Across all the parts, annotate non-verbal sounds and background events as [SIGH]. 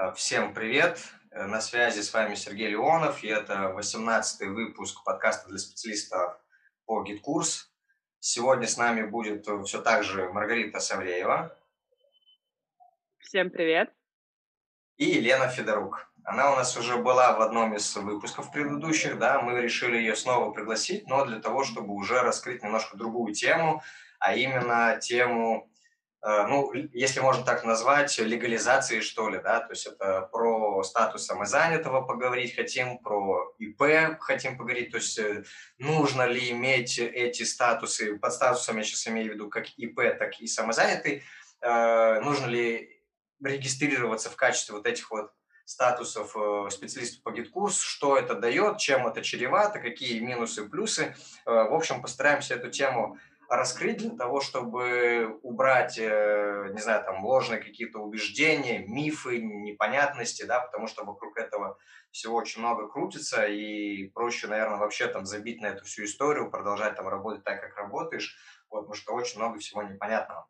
Э, всем привет! Э, на связи с вами Сергей Леонов, и это 18-й выпуск подкаста для специалистов по GetCourse. Сегодня с нами будет э, все так же Маргарита Савреева. Всем привет! И Елена Федорук. Она у нас уже была в одном из выпусков предыдущих, да, мы решили ее снова пригласить, но для того, чтобы уже раскрыть немножко другую тему, а именно тему ну, если можно так назвать, легализации, что ли, да, то есть это про статус самозанятого поговорить хотим, про ИП хотим поговорить, то есть э, нужно ли иметь эти статусы, под статусом я сейчас имею в виду как ИП, так и самозанятый, э, нужно ли регистрироваться в качестве вот этих вот статусов специалистов по GetCourse, что это дает, чем это чревато, какие минусы, плюсы. В общем, постараемся эту тему раскрыть для того, чтобы убрать, э, не знаю, там ложные какие-то убеждения, мифы, непонятности, да, потому что вокруг этого всего очень много крутится, и проще, наверное, вообще там забить на эту всю историю, продолжать там работать так, как работаешь, вот, потому что очень много всего непонятного.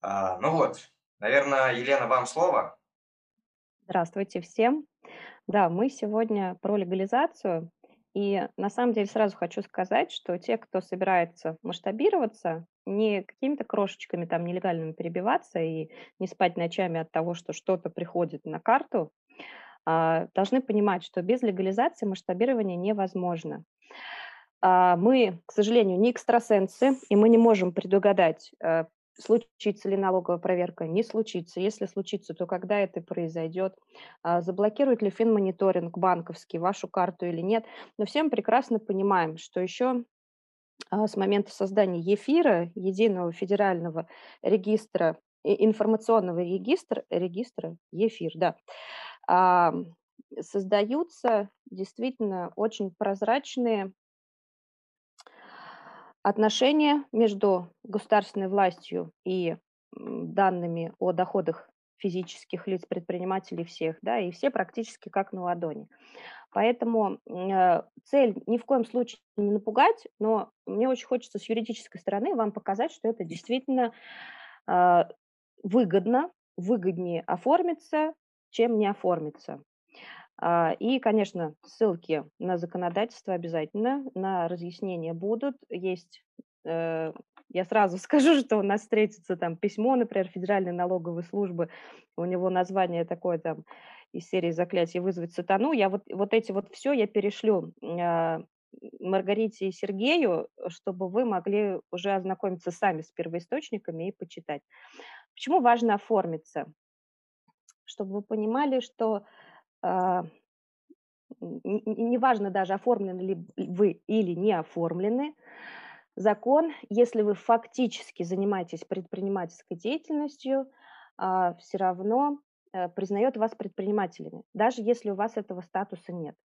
А, ну вот, наверное, Елена, вам слово. Здравствуйте всем. Да, мы сегодня про легализацию. И на самом деле сразу хочу сказать, что те, кто собирается масштабироваться, не какими-то крошечками там нелегальными перебиваться и не спать ночами от того, что что-то приходит на карту, а, должны понимать, что без легализации масштабирование невозможно. А, мы, к сожалению, не экстрасенсы, и мы не можем предугадать, э, случится ли налоговая проверка, не случится. Если случится, то когда это произойдет, а, заблокирует ли финмониторинг банковский вашу карту или нет. Но всем прекрасно понимаем, что еще а, с момента создания ЕФИРа, Единого федерального регистра, информационного регистра, регистра ЕФИР, да, создаются действительно очень прозрачные Отношения между государственной властью и данными о доходах физических лиц, предпринимателей всех, да, и все практически как на ладони. Поэтому э, цель ни в коем случае не напугать, но мне очень хочется с юридической стороны вам показать, что это действительно э, выгодно, выгоднее оформиться, чем не оформиться. А, и, конечно, ссылки на законодательство обязательно, на разъяснения будут. Есть, э, я сразу [LAUGHS] скажу, что у нас встретится там письмо, например, Федеральной налоговой службы, у него название такое там из серии заклятий вызвать сатану. Я вот, вот эти вот все я перешлю а, Маргарите и Сергею, чтобы вы могли уже ознакомиться сами с первоисточниками и почитать. Почему важно оформиться? Чтобы вы понимали, что неважно даже, оформлены ли вы или не оформлены, закон, если вы фактически занимаетесь предпринимательской деятельностью, а, все равно э, признает вас предпринимателями, даже если у вас этого статуса нет.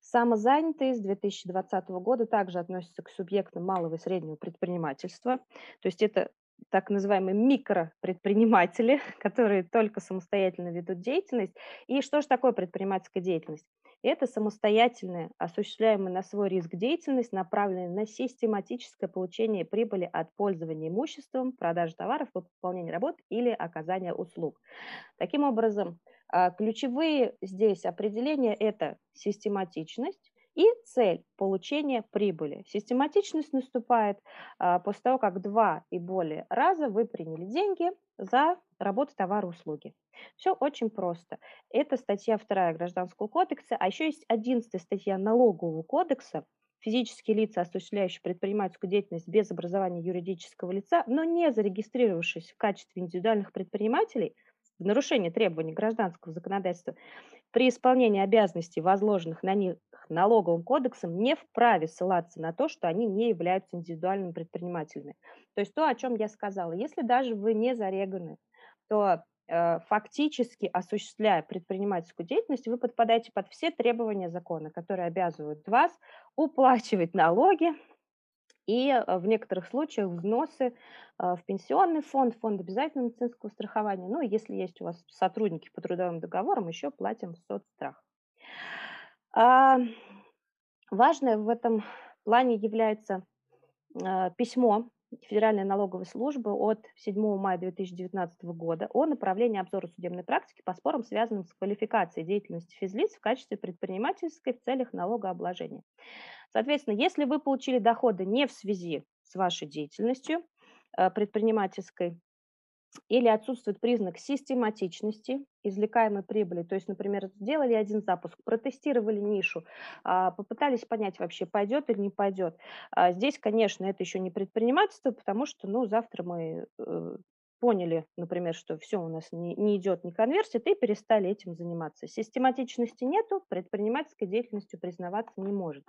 Самозанятые с 2020 года также относятся к субъектам малого и среднего предпринимательства. То есть это так называемые микропредприниматели, [LAUGHS] которые только самостоятельно ведут деятельность. И что же такое предпринимательская деятельность? Это самостоятельная, осуществляемая на свой риск деятельность, направленная на систематическое получение прибыли от пользования имуществом, продажи товаров, выполнения работ или оказания услуг. Таким образом, а, ключевые здесь определения – это систематичность, и цель получения прибыли. Систематичность наступает а, после того, как два и более раза вы приняли деньги за работу, товары, услуги. Все очень просто. Это статья 2 Гражданского кодекса, а еще есть 11 статья Налогового кодекса, физические лица, осуществляющие предпринимательскую деятельность без образования юридического лица, но не зарегистрировавшись в качестве индивидуальных предпринимателей – в нарушение требований гражданского законодательства при исполнении обязанностей, возложенных на них налоговым кодексом, не вправе ссылаться на то, что они не являются индивидуальными предпринимателями. То есть то, о чем я сказала. Если даже вы не зареганы, то э, фактически осуществляя предпринимательскую деятельность, вы подпадаете под все требования закона, которые обязывают вас уплачивать налоги, и э, в некоторых случаях взносы э, в пенсионный фонд, фонд обязательного медицинского страхования. Ну, если есть у вас сотрудники по трудовым договорам, еще платим в соцстрах. А, важное в этом плане является э, письмо Федеральной налоговой службы от 7 мая 2019 года о направлении обзора судебной практики по спорам, связанным с квалификацией деятельности физлиц в качестве предпринимательской в целях налогообложения. Соответственно, если вы получили доходы не в связи с вашей деятельностью э, предпринимательской, или отсутствует признак систематичности извлекаемой прибыли. То есть, например, сделали один запуск, протестировали нишу, а, попытались понять вообще, пойдет или не пойдет. А здесь, конечно, это еще не предпринимательство, потому что, ну, завтра мы э, поняли, например, что все у нас не, не идет, не конверсит, и перестали этим заниматься. Систематичности нету, предпринимательской деятельностью признаваться не может.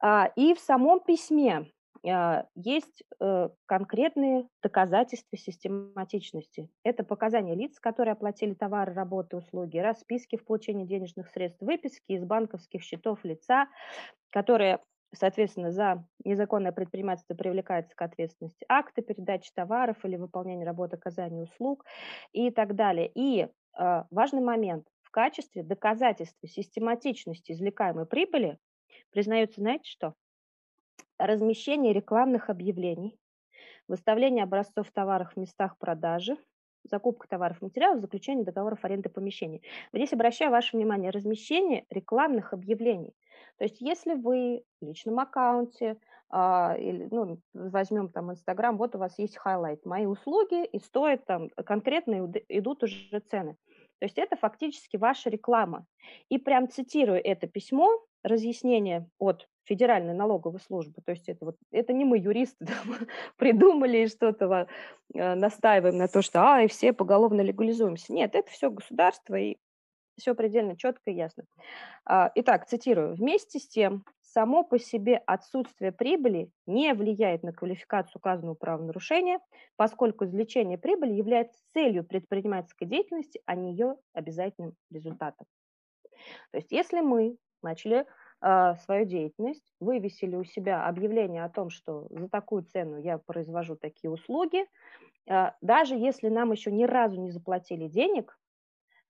А, и в самом письме есть э, конкретные доказательства систематичности. Это показания лиц, которые оплатили товары, работы, услуги, расписки в получении денежных средств, выписки из банковских счетов лица, которые соответственно, за незаконное предпринимательство привлекается к ответственности акты передачи товаров или выполнения работы, оказания услуг и так далее. И э, важный момент. В качестве доказательства систематичности извлекаемой прибыли признается, знаете что? Размещение рекламных объявлений, выставление образцов товаров в местах продажи, закупка товаров и материалов, заключение договоров аренды помещений. Здесь обращаю ваше внимание, размещение рекламных объявлений. То есть если вы в личном аккаунте, а, или, ну, возьмем там Инстаграм, вот у вас есть хайлайт, мои услуги, и стоят там, конкретно идут уже цены. То есть это фактически ваша реклама. И прям цитирую это письмо, разъяснение от Федеральной налоговой службы. То есть это, вот, это не мы, юристы, [LAUGHS] там, придумали что-то э, настаиваем на то, что а, и все поголовно легализуемся. Нет, это все государство, и все предельно четко и ясно. А, итак, цитирую. Вместе с тем, само по себе отсутствие прибыли не влияет на квалификацию указанного правонарушения, поскольку извлечение прибыли является целью предпринимательской деятельности, а не ее обязательным результатом. То есть если мы начали свою деятельность, вывесили у себя объявление о том, что за такую цену я произвожу такие услуги, э, даже если нам еще ни разу не заплатили денег,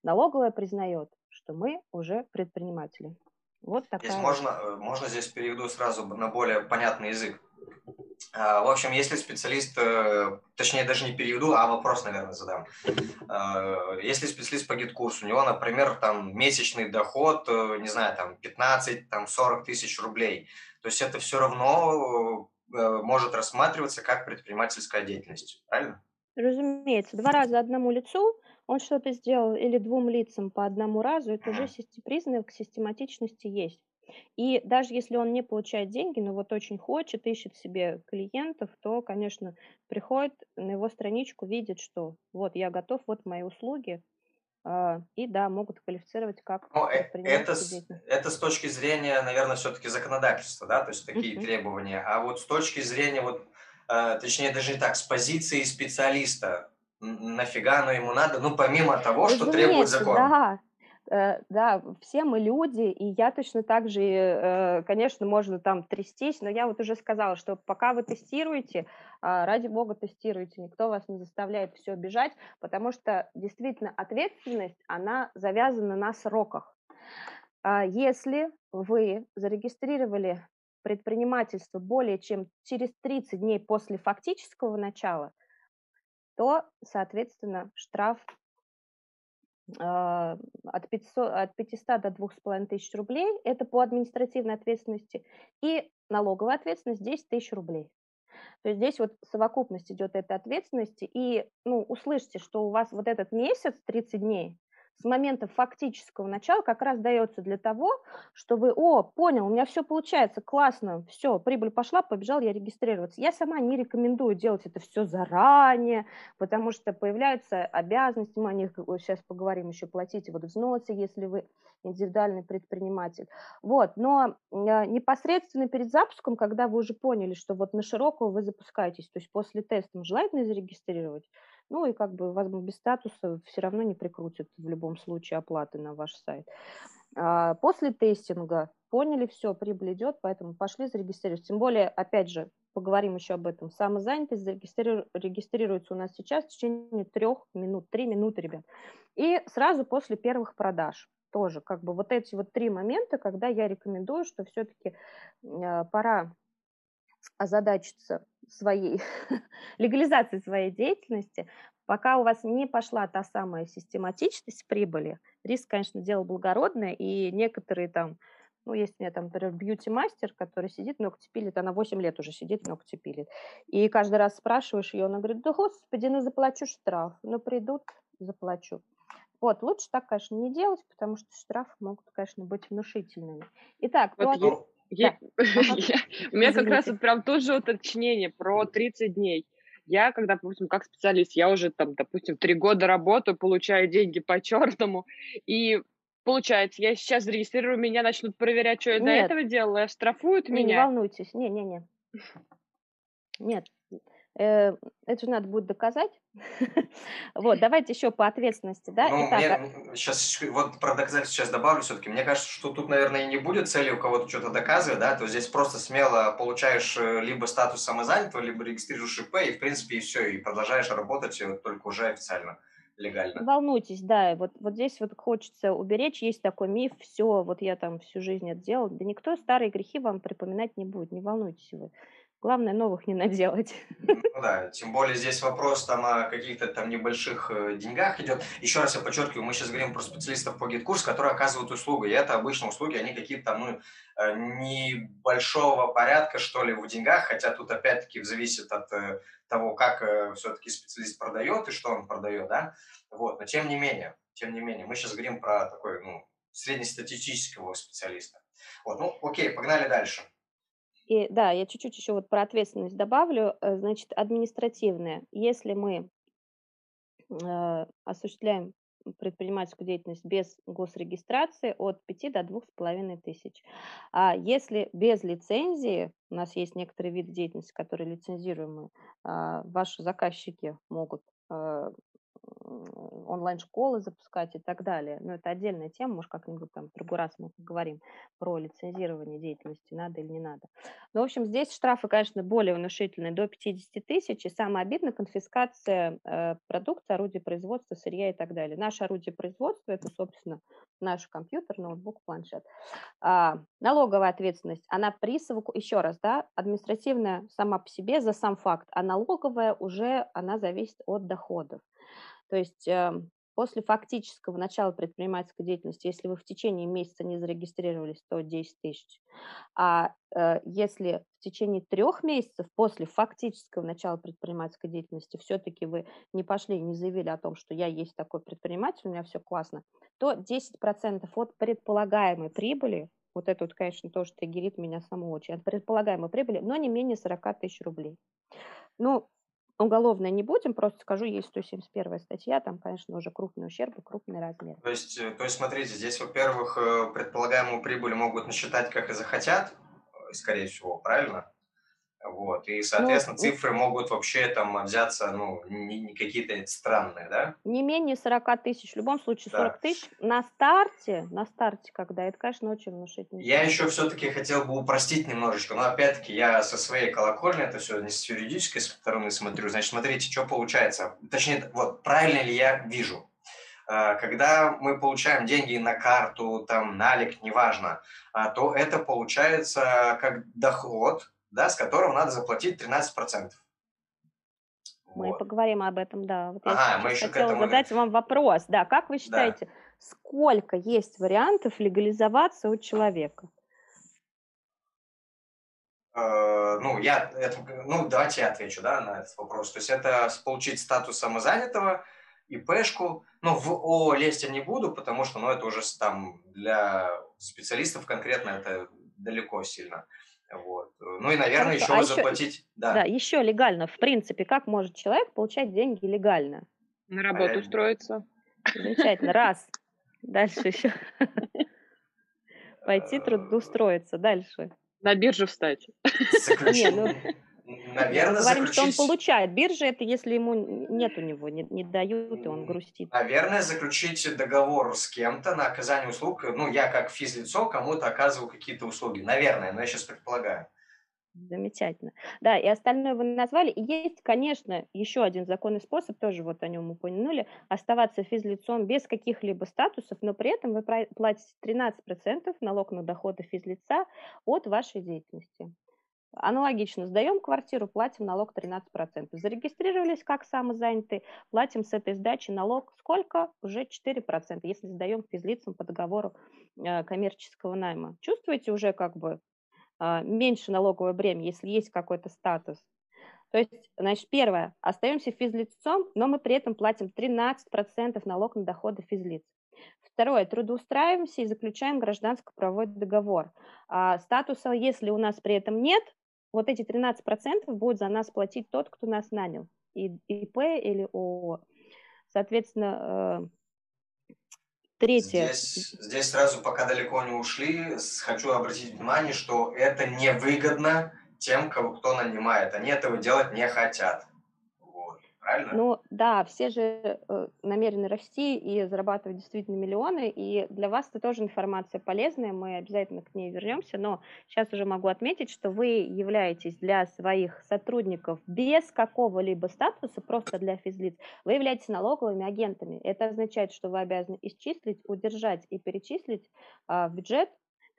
налоговая признает, что мы уже предприниматели. Вот такая. Здесь можно, э, можно здесь переведу сразу на более понятный язык. А, в общем, если специалист, э, точнее даже не переведу, а вопрос, наверное, задам. А, если специалист по GetCourse у, у него, например, там месячный доход, э, не знаю, там 15, там 40 тысяч рублей, то есть это все равно может рассматриваться как предпринимательская деятельность, правильно? Разумеется, два раза одному лицу он что-то сделал или двум лицам по одному разу, это уже признак систематичности есть. И даже если он не получает деньги, но вот очень хочет, ищет себе клиентов, то, конечно, приходит на его страничку, видит, что вот я готов, вот мои услуги, а, и да, могут квалифицировать как Но э, это, это с точки зрения, наверное, все-таки законодательства, да, то есть такие uh-huh. требования. А вот с точки зрения, вот, э, точнее, даже не так, с позиции специалиста, нафига оно ему надо, ну, помимо того, Разумеется, что требует закон. Да, да, все мы люди, и я точно так же, э, конечно, можно там трястись, но я вот уже сказала, что пока вы тестируете, а, ради бога тестируйте, никто вас не заставляет все бежать, потому что действительно ответственность, она завязана на сроках. А если вы зарегистрировали предпринимательство более чем через 30 дней после фактического начала, то, соответственно, штраф от 500, от 500 до 2500 рублей, это по административной ответственности, и налоговая ответственность 10 тысяч рублей. То есть здесь вот совокупность идет этой ответственности, и ну, услышьте, что у вас вот этот месяц, 30 дней, с момента фактического начала как раз дается для того, что вы, о, понял, у меня все получается, классно, все, прибыль пошла, побежал я регистрироваться. Я сама не рекомендую делать это все заранее, потому что появляются обязанности, мы о них сейчас поговорим еще, платите вот взносы, если вы индивидуальный предприниматель. Вот, но а, непосредственно перед запуском, когда вы уже поняли, что вот на широкую вы запускаетесь, то есть после теста желательно зарегистрировать, ну и как бы вас без статуса все равно не прикрутят в любом случае оплаты на ваш сайт. А после тестинга поняли, все, прибыль идет, поэтому пошли зарегистрировать. Тем более, опять же, поговорим еще об этом. Самозанятость зарегистриру... регистрируется у нас сейчас в течение трех минут, три минуты, ребят. И сразу после первых продаж тоже, как бы вот эти вот три момента, когда я рекомендую, что все-таки э, пора озадачиться своей [LAUGHS] легализации своей деятельности, пока у вас не пошла та самая систематичность прибыли, риск, конечно, дело благородное, и некоторые там, ну, есть у меня там, например, бьюти-мастер, который сидит, ногти пилит, она 8 лет уже сидит, ногти пилит. И каждый раз спрашиваешь ее, она говорит, да, господи, ну, заплачу штраф. Ну, придут, заплачу. Вот, лучше так, конечно, не делать, потому что штрафы могут, конечно, быть внушительными. Итак, вот ну, я, да. [LAUGHS] я, у меня как раз вот прям тоже уточнение про 30 дней. Я, когда, допустим, как специалист, я уже там, допустим, три года работаю, получаю деньги по черному, и получается, я сейчас зарегистрирую, меня начнут проверять, что я Нет. до этого делала, штрафуют не, меня. Не волнуйтесь, не-не-не. Нет, это же надо будет доказать. [LAUGHS] вот, давайте еще по ответственности, да? Ну, Итак, мне, сейчас а вот про доказательство сейчас добавлю все-таки. Мне кажется, что тут, наверное, и не будет цели у кого-то что-то доказывать, да, то здесь просто смело получаешь э, либо статус самозанятого, либо регистрируешь ИП, и, в принципе, и все, и продолжаешь работать э, только уже официально легально. волнуйтесь, да, вот, вот здесь вот хочется уберечь, есть такой миф, все, вот я там всю жизнь это делал, да никто старые грехи вам припоминать не будет, не волнуйтесь вы. Главное, новых не наделать. Ну да, тем более здесь вопрос там о каких-то там небольших э, деньгах идет. Еще раз я подчеркиваю, мы сейчас говорим про специалистов по GetCourse, которые оказывают услугу. И это обычно услуги, они какие-то там, ну, э, небольшого порядка, что ли, в деньгах, хотя тут опять-таки зависит от э, того, как все-таки специалист продает и что он продает, да. Вот, но тем не менее, тем не менее, мы сейчас говорим про такой, ну, среднестатистического специалиста. Вот, ну, окей, погнали дальше. И да, я чуть-чуть еще вот про ответственность добавлю. Э, значит, административная. Если мы э, осуществляем предпринимательскую деятельность без госрегистрации от 5 до 2,5 тысяч. А если без лицензии, у нас есть некоторые виды деятельности, которые лицензируемые, а, ваши заказчики могут э, онлайн-школы запускать и так далее. Но это отдельная тема, может, как-нибудь там в другой раз мы поговорим про лицензирование деятельности, надо или не надо. Но, в общем, здесь штрафы, конечно, более внушительные, до 50 тысяч, и самое обидное – конфискация э, продукции, орудия производства, сырья и так далее. Наше орудие производства – это, собственно, наш компьютер, ноутбук, планшет. А, налоговая ответственность, она при. Еще раз, да, административная сама по себе за сам факт, а налоговая уже, она зависит от доходов. То есть эм, после фактического начала предпринимательской деятельности, если вы в течение месяца не зарегистрировались, то 10 тысяч. А э, если в течение трех месяцев после фактического начала предпринимательской деятельности все-таки вы не пошли, не заявили о том, что я есть такой предприниматель, у меня все классно, то 10% от предполагаемой прибыли вот это вот, конечно, тоже триггерит меня саму очень. От предполагаемой прибыли, но не менее 40 тысяч рублей. Ну, Уголовное не будем, просто скажу, есть 171 статья, там, конечно, уже крупный ущерб и крупный размер. То есть, э, то есть, смотрите, здесь, во-первых, э, предполагаемую прибыль могут насчитать, как и захотят, э, скорее всего, правильно? Вот. И, соответственно, ну, цифры могут вообще там взяться, ну, не, не какие-то странные, да? Не менее 40 тысяч. В любом случае 40 да. тысяч на старте, на старте, когда это, конечно, очень внушительно. Я еще все-таки хотел бы упростить немножечко, но опять-таки я со своей колокольни, это все не с юридической стороны смотрю. Значит, смотрите, что получается. Точнее, вот, правильно ли я вижу? А, когда мы получаем деньги на карту, там, налик, неважно, а, то это получается как доход, да, с которого надо заплатить 13%. Мы вот. поговорим об этом, да. Вот ага, я мы еще хотела этому... задать вам вопрос. Да, как вы считаете, да. сколько есть вариантов легализоваться у человека? Э, ну, я, это, ну, давайте я отвечу, да, на этот вопрос. То есть это получить статус самозанятого, ИПшку. Ну, в ООО лезть я не буду, потому что, ну, это уже там для специалистов конкретно это далеко сильно. Вот. Ну и, наверное, Хорошо. еще а заплатить. Еще, да. да, еще легально. В принципе, как может человек получать деньги легально? На работу а устроиться. Замечательно. Раз. Дальше еще. Пойти трудоустроиться. Дальше. На биржу встать. Не, Наверное, говорим, заключить... что он получает. Биржа это если ему нет у него, не, не дают, и он грустит. Наверное, заключить договор с кем-то на оказание услуг. Ну, я как физлицо кому-то оказываю какие-то услуги. Наверное, но я сейчас предполагаю. Замечательно. Да, и остальное вы назвали. И есть, конечно, еще один законный способ, тоже вот о нем упомянули, оставаться физлицом без каких-либо статусов, но при этом вы платите 13% налог на доходы физлица от вашей деятельности. Аналогично, сдаем квартиру, платим налог 13%. Зарегистрировались как самозанятые, платим с этой сдачи налог сколько? Уже 4%, если сдаем физлицам по договору э, коммерческого найма. Чувствуете уже как бы э, меньше налоговое бремя, если есть какой-то статус. То есть, значит, первое, остаемся физлицом, но мы при этом платим 13% налог на доходы физлиц. Второе, трудоустраиваемся и заключаем гражданско-правовой договор. А статуса, если у нас при этом нет, вот эти 13% будет за нас платить тот, кто нас нанял, и ИП или ООО. Соответственно, э, третье. Здесь, здесь сразу, пока далеко не ушли, хочу обратить внимание, что это невыгодно тем, кого кто нанимает. Они этого делать не хотят правильно? Ну да, все же э, намерены расти и зарабатывать действительно миллионы, и для вас это тоже информация полезная, мы обязательно к ней вернемся, но сейчас уже могу отметить, что вы являетесь для своих сотрудников без какого-либо статуса, просто для физлиц, вы являетесь налоговыми агентами. Это означает, что вы обязаны исчислить, удержать и перечислить а, в бюджет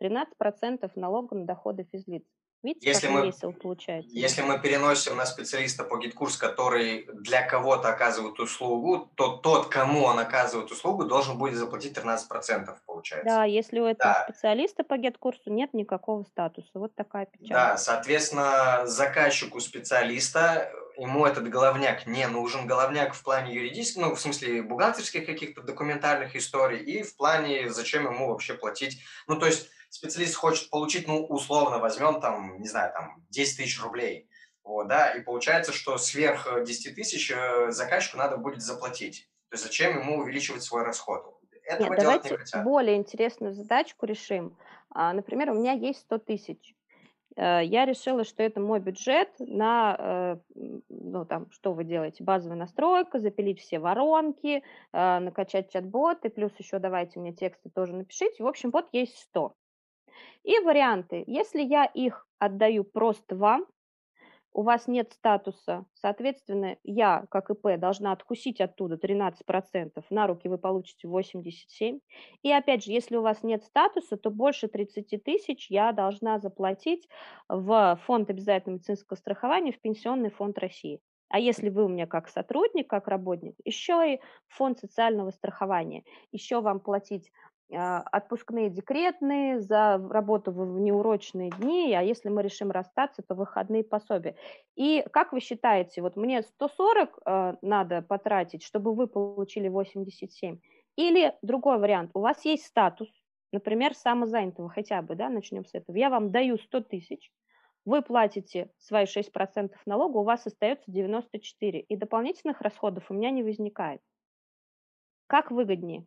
13% налога на доходы физлиц. Видите, если как мы, весело получается? Если мы переносим на специалиста по GetCourse, который для кого-то оказывает услугу, то тот, кому он оказывает услугу, должен будет заплатить 13%, получается. Да, если у этого да. специалиста по GetCourse у нет никакого статуса. Вот такая печаль. Да, соответственно, заказчику специалиста ему этот головняк не нужен. Головняк в плане юридического, ну, в смысле бухгалтерских каких-то документальных историй и в плане, зачем ему вообще платить. Ну, то есть специалист хочет получить, ну, условно возьмем там, не знаю, там 10 тысяч рублей. Вот, да, и получается, что сверх 10 тысяч э, заказчику надо будет заплатить. То есть зачем ему увеличивать свой расход? Этого Нет, давайте не более интересную задачку решим. А, например, у меня есть 100 тысяч. Э, я решила, что это мой бюджет на, э, ну, там, что вы делаете, базовая настройка, запилить все воронки, накачать чат-бот, и плюс еще давайте мне тексты тоже напишите. В общем, вот есть 100. И варианты. Если я их отдаю просто вам, у вас нет статуса, соответственно, я, как ИП, должна откусить оттуда 13%, на руки вы получите 87%. И опять же, если у вас нет статуса, то больше 30 тысяч я должна заплатить в фонд обязательного медицинского страхования, в Пенсионный фонд России. А если вы у меня как сотрудник, как работник, еще и фонд социального страхования, еще вам платить отпускные декретные, за работу в неурочные дни, а если мы решим расстаться, то выходные пособия. И как вы считаете, вот мне 140 э, надо потратить, чтобы вы получили 87? Или другой вариант, у вас есть статус, например, самозанятого хотя бы, да, начнем с этого, я вам даю 100 тысяч, вы платите свои 6% налога, у вас остается 94, и дополнительных расходов у меня не возникает. Как выгоднее?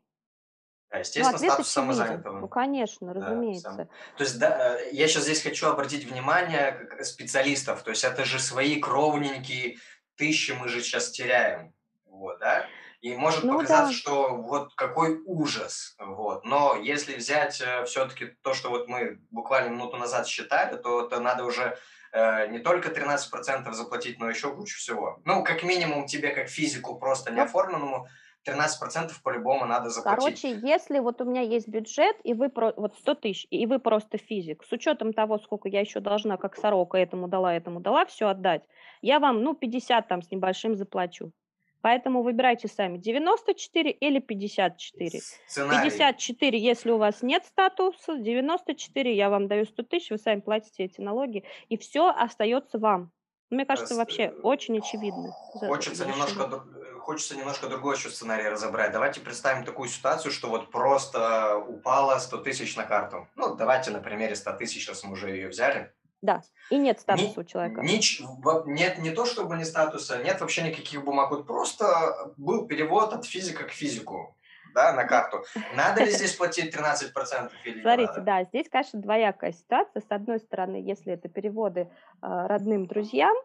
Да, естественно, ну, статус самозанятого. Ну, конечно, да, разумеется. Сам. То есть, да, э, я сейчас здесь хочу обратить внимание специалистов. То есть, это же свои кровненькие тысячи мы же сейчас теряем. Вот, да? И может ну, показаться, да. что вот какой ужас. Вот. Но если взять э, все-таки то, что вот мы буквально минуту назад считали, то это надо уже э, не только 13% заплатить, но еще кучу всего. Ну, как минимум тебе, как физику просто неоформленному, 13% по-любому надо заплатить. Короче, если вот у меня есть бюджет, и вы про, вот 100 тысяч, и вы просто физик, с учетом того, сколько я еще должна, как сорока, этому дала, этому дала, все отдать, я вам, ну, 50 там с небольшим заплачу. Поэтому выбирайте сами 94 или 54. Сценарий. 54, если у вас нет статуса, 94 я вам даю 100 тысяч, вы сами платите эти налоги, и все остается вам. Мне кажется, вообще очень очевидно. Хочется немножко хочется немножко другой еще сценарий разобрать. Давайте представим такую ситуацию, что вот просто упало 100 тысяч на карту. Ну, давайте на примере 100 тысяч, раз мы уже ее взяли. Да, и нет статуса ни, у человека. Нич, нет не то, чтобы не статуса, нет вообще никаких бумаг. Вот просто был перевод от физика к физику да, на карту. Надо ли здесь [LAUGHS] платить 13% или Смотрите, да, здесь, конечно, двоякая ситуация. С одной стороны, если это переводы э, родным друзьям,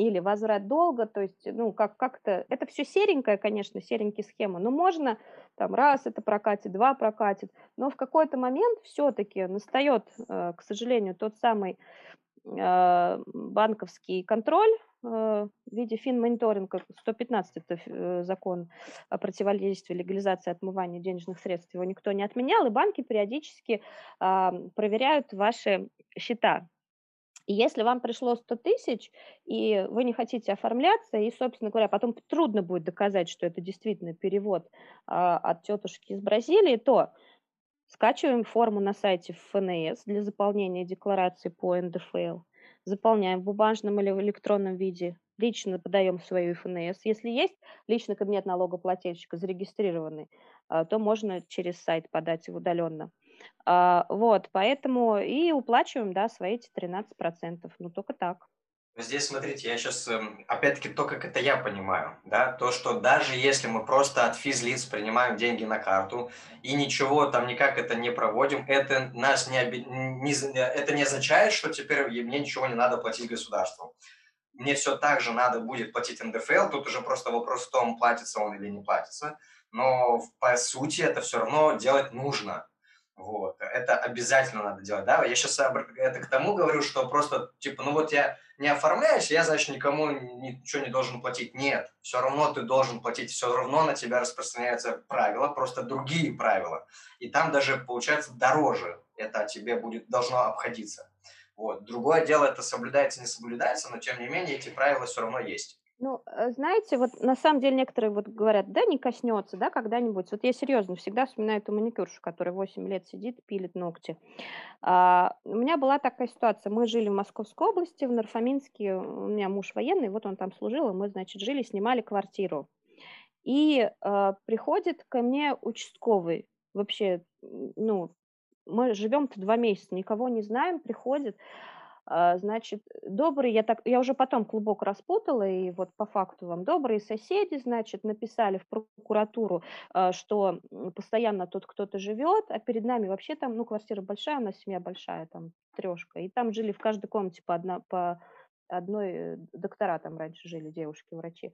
или возврат долга, то есть, ну, как- как-то, это все серенькая, конечно, серенькие схемы, но можно там раз это прокатит, два прокатит, но в какой-то момент все-таки настает, э, к сожалению, тот самый э, банковский контроль э, в виде финмониторинга, 115 это закон о противодействии легализации отмывания денежных средств, его никто не отменял, и банки периодически проверяют ваши счета И если вам пришло 100 тысяч, и вы не хотите оформляться, и, собственно говоря, потом трудно будет доказать, что это действительно перевод а, от тетушки из Бразилии, то скачиваем форму на сайте ФНС для заполнения декларации по НДФЛ, заполняем в бумажном или в электронном виде, лично подаем свою ФНС. Если есть личный кабинет налогоплательщика зарегистрированный, а, то можно через сайт подать его удаленно. А, вот, поэтому и уплачиваем, да, свои эти 13%. Ну, только так. Здесь, смотрите, я сейчас, эм, опять-таки, то, как это я понимаю, да, то, что даже если мы просто от физлиц принимаем деньги на карту и ничего там никак это не проводим, это нас не, не, это не означает, что теперь мне ничего не надо платить государству. Мне все так же надо будет платить НДФЛ, тут уже просто вопрос в том, платится он или не платится, но по сути это все равно делать нужно. Вот. Это обязательно надо делать, да. Я сейчас это к тому говорю, что просто, типа, ну вот я не оформляюсь, я, значит, никому ничего не должен платить. Нет, все равно ты должен платить, все равно на тебя распространяются правила, просто другие правила. И там даже, получается, дороже это тебе будет, должно обходиться. Вот. Другое дело, это соблюдается, не соблюдается, но, тем не менее, эти правила все равно есть. Ну, э, знаете, вот на самом деле некоторые вот говорят, да, не коснется, да, когда-нибудь. Вот я серьезно всегда вспоминаю эту маникюршу, которая 8 лет сидит, пилит ногти. А, у меня была такая ситуация. Мы жили в Московской области, в Нарфаминске. У меня муж военный, вот он там служил, и мы, значит, жили, снимали квартиру. И а, приходит ко мне участковый, вообще, ну, мы живем-то два месяца, никого не знаем, приходит, значит, добрый, я, так, я уже потом клубок распутала, и вот по факту вам добрые соседи, значит, написали в прокуратуру, а, что постоянно тут кто-то живет, а перед нами вообще там, ну, квартира большая, у нас семья большая, там, трешка, и там жили в каждой комнате по, одна, по одной, э, доктора там раньше жили, девушки-врачи.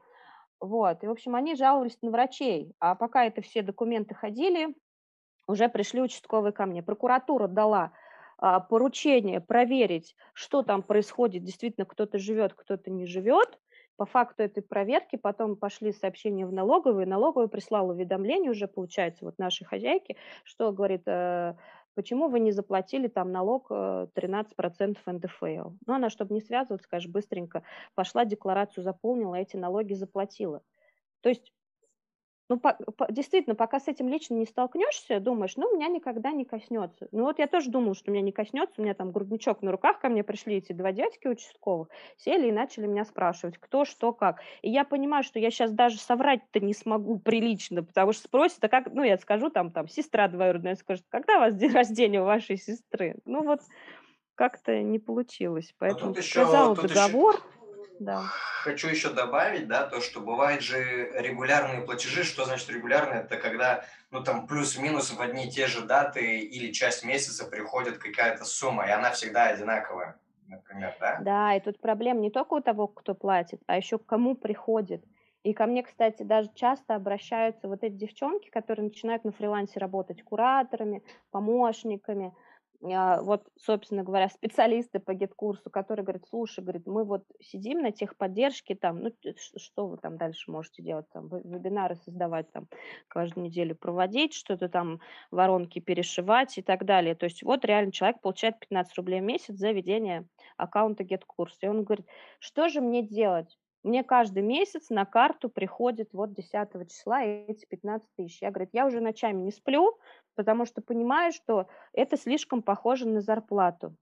Вот, и, в общем, они жаловались на врачей, а пока это все документы ходили, уже пришли участковые ко мне. Прокуратура дала а, поручение проверить, что там происходит, действительно кто-то живет, кто-то не живет. По факту этой проверки потом пошли сообщения в налоговую, и налоговая прислала уведомление уже, получается, вот нашей хозяйке, что говорит, э, почему вы не заплатили там налог 13% э, НДФЛ. Ну, она, чтобы не связываться, конечно, быстренько пошла, декларацию заполнила, эти налоги заплатила. То есть ну, по, по, действительно, пока с этим лично не столкнешься, думаешь, ну, меня никогда не коснется. Ну, вот я тоже думала, что меня не коснется, у меня там грудничок на руках, ко мне пришли эти два дядьки участковых, сели и начали меня спрашивать, кто, что, как. И я понимаю, что я сейчас даже соврать-то не смогу прилично, потому что спросят, а как, ну, я скажу, там, там, сестра двоюродная скажет, когда у вас день [LAUGHS] рождения у вашей сестры? Ну, вот как-то не получилось, а поэтому сказала договор. Еще да. Хочу еще добавить, да, то, что бывают же регулярные платежи. Что значит регулярные? Это когда, ну, там, плюс-минус в одни и те же даты или часть месяца приходит какая-то сумма, и она всегда одинаковая, например, да? Да, и тут проблема не только у того, кто платит, а еще к кому приходит. И ко мне, кстати, даже часто обращаются вот эти девчонки, которые начинают на фрилансе работать кураторами, помощниками – вот, собственно говоря, специалисты по GetCourse у, которые говорят, слушай, говорит, мы вот сидим на техподдержке, там, ну, что вы там дальше можете делать, там, вебинары создавать, там, каждую неделю проводить, что-то там, воронки перешивать и так далее. То есть вот реально человек получает 15 рублей в месяц за ведение аккаунта GetCourse а. И он говорит, что же мне делать? Мне каждый месяц на карту приходит вот 10 числа эти 15 тысяч. Я, говорю, я уже ночами не сплю, потому что понимаю, что это слишком похоже на зарплату.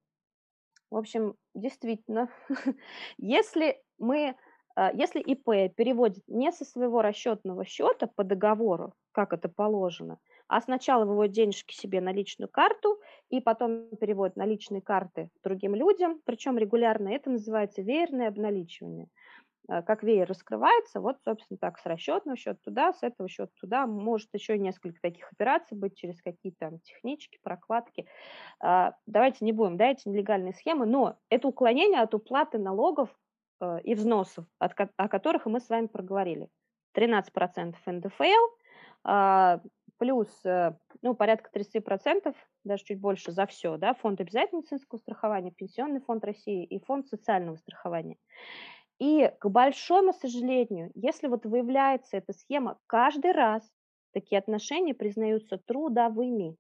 В общем, действительно, [LAUGHS] если мы, а, если ИП переводит не со своего расчетного счета по договору, как это положено, а сначала выводит денежки себе на личную карту и потом переводит на личные карты другим людям, причем регулярно, это называется веерное обналичивание – как веер раскрывается, вот, собственно, так, с расчетного счета туда, с этого счета туда, может еще несколько таких операций быть через какие-то технички, прокладки. А, давайте не будем, да, эти нелегальные схемы, но это уклонение от уплаты налогов э, и взносов, о которых мы с вами проговорили. 13% НДФЛ, а, плюс, э, ну, порядка 30%, даже чуть больше за все, да, фонд обязательного медицинского страхования, Пенсионный фонд России и фонд социального страхования. И, к большому сожалению, если вот выявляется эта схема, каждый раз такие отношения признаются трудовыми.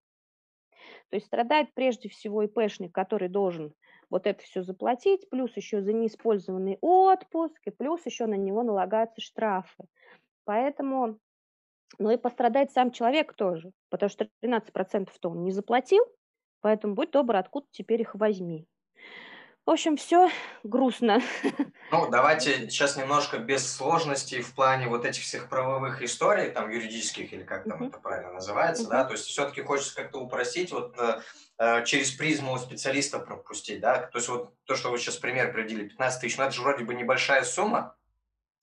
То есть страдает прежде всего ИПшник, который должен вот это все заплатить, плюс еще за неиспользованный отпуск, и плюс еще на него налагаются штрафы. Поэтому, ну и пострадает сам человек тоже, потому что 13%-то он не заплатил, поэтому будь добр, откуда теперь их возьми. В общем, все грустно. [LAUGHS] Ну, давайте сейчас немножко без сложностей в плане вот этих всех правовых историй, там, юридических, или как там это правильно называется, да, то есть все-таки хочется как-то упростить, вот э, э, через призму специалиста пропустить, да, то есть вот то, что вы сейчас пример приводили, 15 тысяч, ну, это же вроде бы небольшая сумма,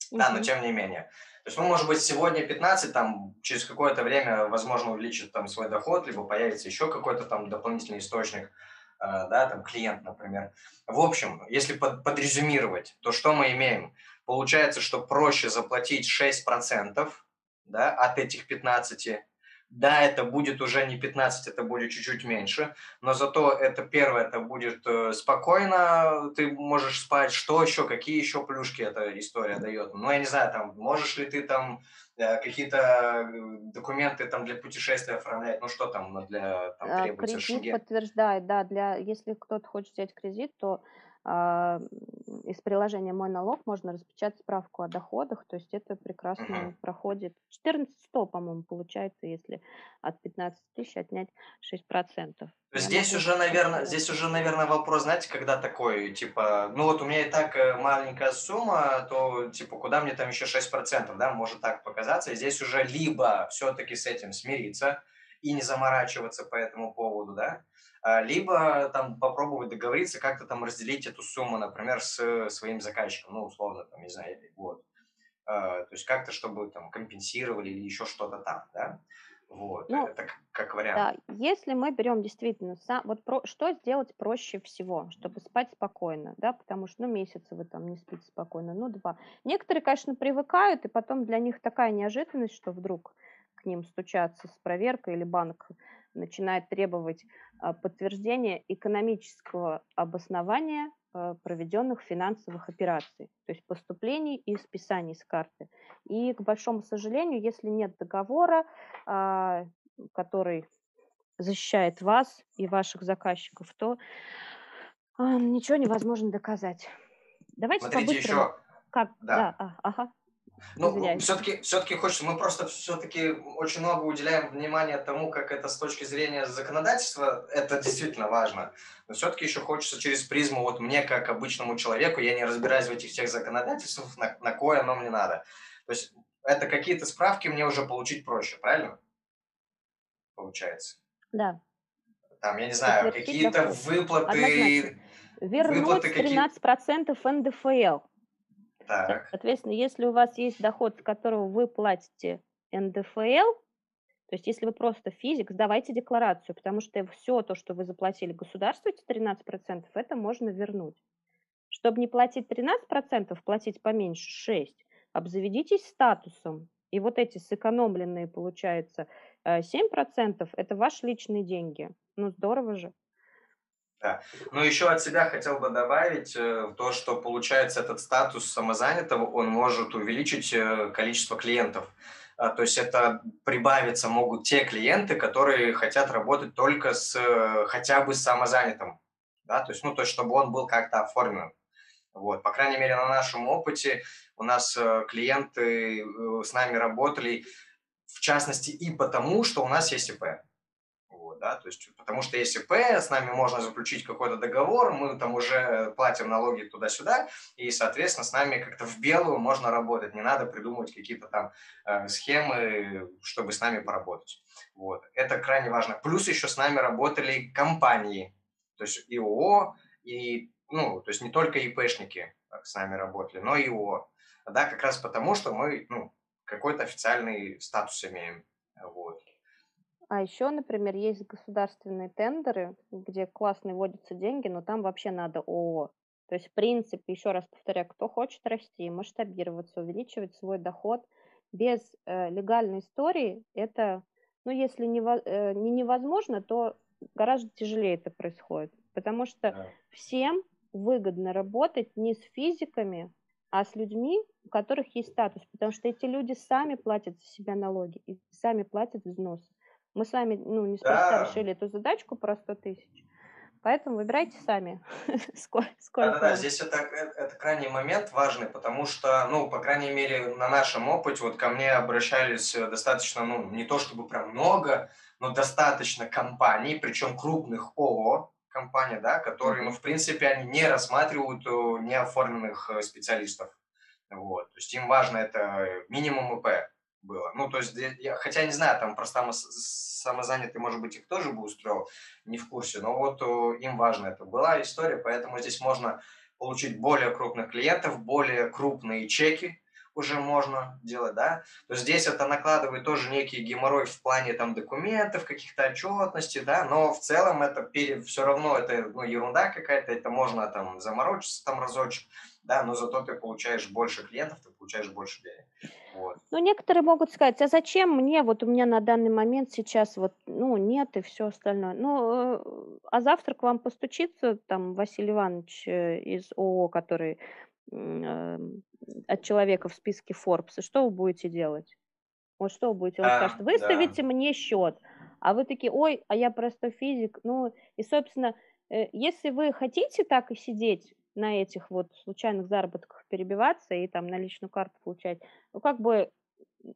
да, но тем не менее. То есть, ну, может быть, сегодня 15, там, через какое-то время, возможно, увеличит там свой доход, либо появится еще какой-то там дополнительный источник, да, там клиент, например. В общем, если под, подрезюмировать, то что мы имеем? Получается, что проще заплатить 6% да, от этих 15, да, это будет уже не 15, это будет чуть-чуть меньше, но зато это первое, это будет э, спокойно, ты можешь спать, что еще, какие еще плюшки эта история дает. Ну, я не знаю, там, можешь ли ты там э, какие-то э, документы там для путешествия оформлять, ну что там для там, а, требуется Кредит шенген? подтверждает, да, для, если кто-то хочет взять кредит, то из приложения «Мой налог» можно распечатать справку о доходах, то есть это прекрасно проходит. 14 100, по-моему, получается, если от 15 тысяч отнять 6%. То есть здесь уже, наверное, здесь уже, наверное, вопрос, знаете, когда такой, типа, ну вот у меня и так э, маленькая сумма, то, типа, куда мне там еще 6%, да, может так показаться. И здесь уже либо все-таки с этим смириться и не заморачиваться по этому поводу, да, а, либо там попробовать договориться, как-то там разделить эту сумму, например, с своим заказчиком, ну, условно, там, не знаю, год. А, то есть как-то, чтобы там компенсировали или еще что-то там, да. Вот, ну, это как, как вариант. Да, если мы берем действительно, сам, вот про, что сделать проще всего, чтобы спать спокойно, да, потому что, ну, месяцы вы там не спите спокойно, ну, два. Некоторые, конечно, привыкают, и потом для них такая неожиданность, что вдруг к ним стучаться с проверкой или банк начинает требовать а, подтверждения экономического обоснования а, проведенных финансовых операций, то есть поступлений и списаний с карты. И, к большому сожалению, если нет договора, а, который защищает вас и ваших заказчиков, то ничего невозможно доказать. Давайте Смотрите, еще... Как? Да. да. А, ага. Ну, все-таки все-таки хочется, мы просто все-таки очень много уделяем внимания тому, как это с точки зрения законодательства, это действительно важно. Но все-таки еще хочется через призму, вот мне, как обычному человеку, я не разбираюсь в этих всех законодательствах, на, на кое оно мне надо. То есть это какие-то справки мне уже получить проще, правильно? Получается. Да. Там, я не знаю, какие-то выплаты... Вернуть выплаты 13% НДФЛ. Так. Соответственно, если у вас есть доход, с которого вы платите НДФЛ, то есть если вы просто физик, сдавайте декларацию, потому что все то, что вы заплатили государству, эти 13%, это можно вернуть. Чтобы не платить 13%, платить поменьше 6%, обзаведитесь статусом. И вот эти сэкономленные, получается, 7% э, это ваши личные деньги. Ну, здорово же. Да. Но еще от себя хотел бы добавить э, то, что получается этот статус самозанятого, он может увеличить э, количество клиентов. А, то есть это прибавиться могут те клиенты, которые хотят работать только с э, хотя бы с самозанятым. Да? То есть, ну, то есть, чтобы он был как-то оформлен. Вот. По крайней мере, на нашем опыте у нас клиенты с нами работали, в частности, и потому, что у нас есть ИП да, то есть потому что если П, с нами можно заключить какой-то договор, мы там уже платим налоги туда-сюда, и, соответственно, с нами как-то в белую можно работать, не надо придумывать какие-то там э, схемы, чтобы с нами поработать. Вот, это крайне важно. Плюс еще с нами работали компании, то есть ИО, и, ну, то есть не только ИПшники с нами работали, но и ИО, да, как раз потому, что мы, ну, какой-то официальный статус имеем, вот. А еще, например, есть государственные тендеры, где классно вводятся деньги, но там вообще надо ООО. То есть, в принципе, еще раз повторяю, кто хочет расти, масштабироваться, увеличивать свой доход без э, легальной истории, это, ну, если не, э, не невозможно, то гораздо тяжелее это происходит. Потому что да. всем выгодно работать не с физиками, а с людьми, у которых есть статус, потому что эти люди сами платят за себя налоги и сами платят взносы. Мы с вами, ну, неспроста Да, решили эту задачку про 100 тысяч. Поэтому выбирайте сами, [LAUGHS] сколько Да-да-да, вам. здесь это, э- это крайний момент важный, потому что, ну, по крайней мере, на нашем опыте, вот ко мне обращались э, достаточно, ну, не то чтобы прям много, но достаточно компаний, причем крупных ООО компаний, да, которые, ну, в принципе, они не рассматривают э, неоформленных специалистов. Вот. То есть им важно это минимум ИП было. Ну, то есть, я, хотя не знаю, там про само- самозанятый, может быть, их тоже бы устроил, не в курсе, но вот им важно это была история, поэтому здесь можно получить более крупных клиентов, более крупные чеки уже можно делать, да. То здесь это накладывает тоже некий геморрой в плане там документов, каких-то отчетности, да, но в целом это пере, все равно это ну, ерунда какая-то, это можно там заморочиться там разочек, да, но зато ты получаешь больше клиентов, ты получаешь больше денег. Вот. Ну, некоторые могут сказать, а зачем мне, вот у меня на данный момент сейчас вот, ну, нет и все остальное. Ну, э, а завтра к вам постучится там Василий Иванович э, из ООО, который эм, от человека в списке Forbes, и что вы будете делать? Вот что вы будете? Он Да, скажет, да. выставите мне счет. А вы такие, ой, а я простой физик. Ну, и, собственно, э, если вы хотите так и сидеть на этих вот случайных заработках, перебиваться и там на личную карту получать, ну, как бы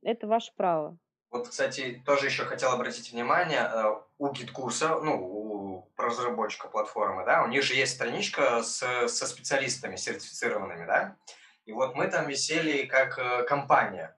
это ваше право. Вот, кстати, тоже еще хотел обратить внимание, э, у GetCourse а, ну, у разработчика платформы, да, у них же есть страничка с, со специалистами сертифицированными, да, и вот мы там висели как э, компания.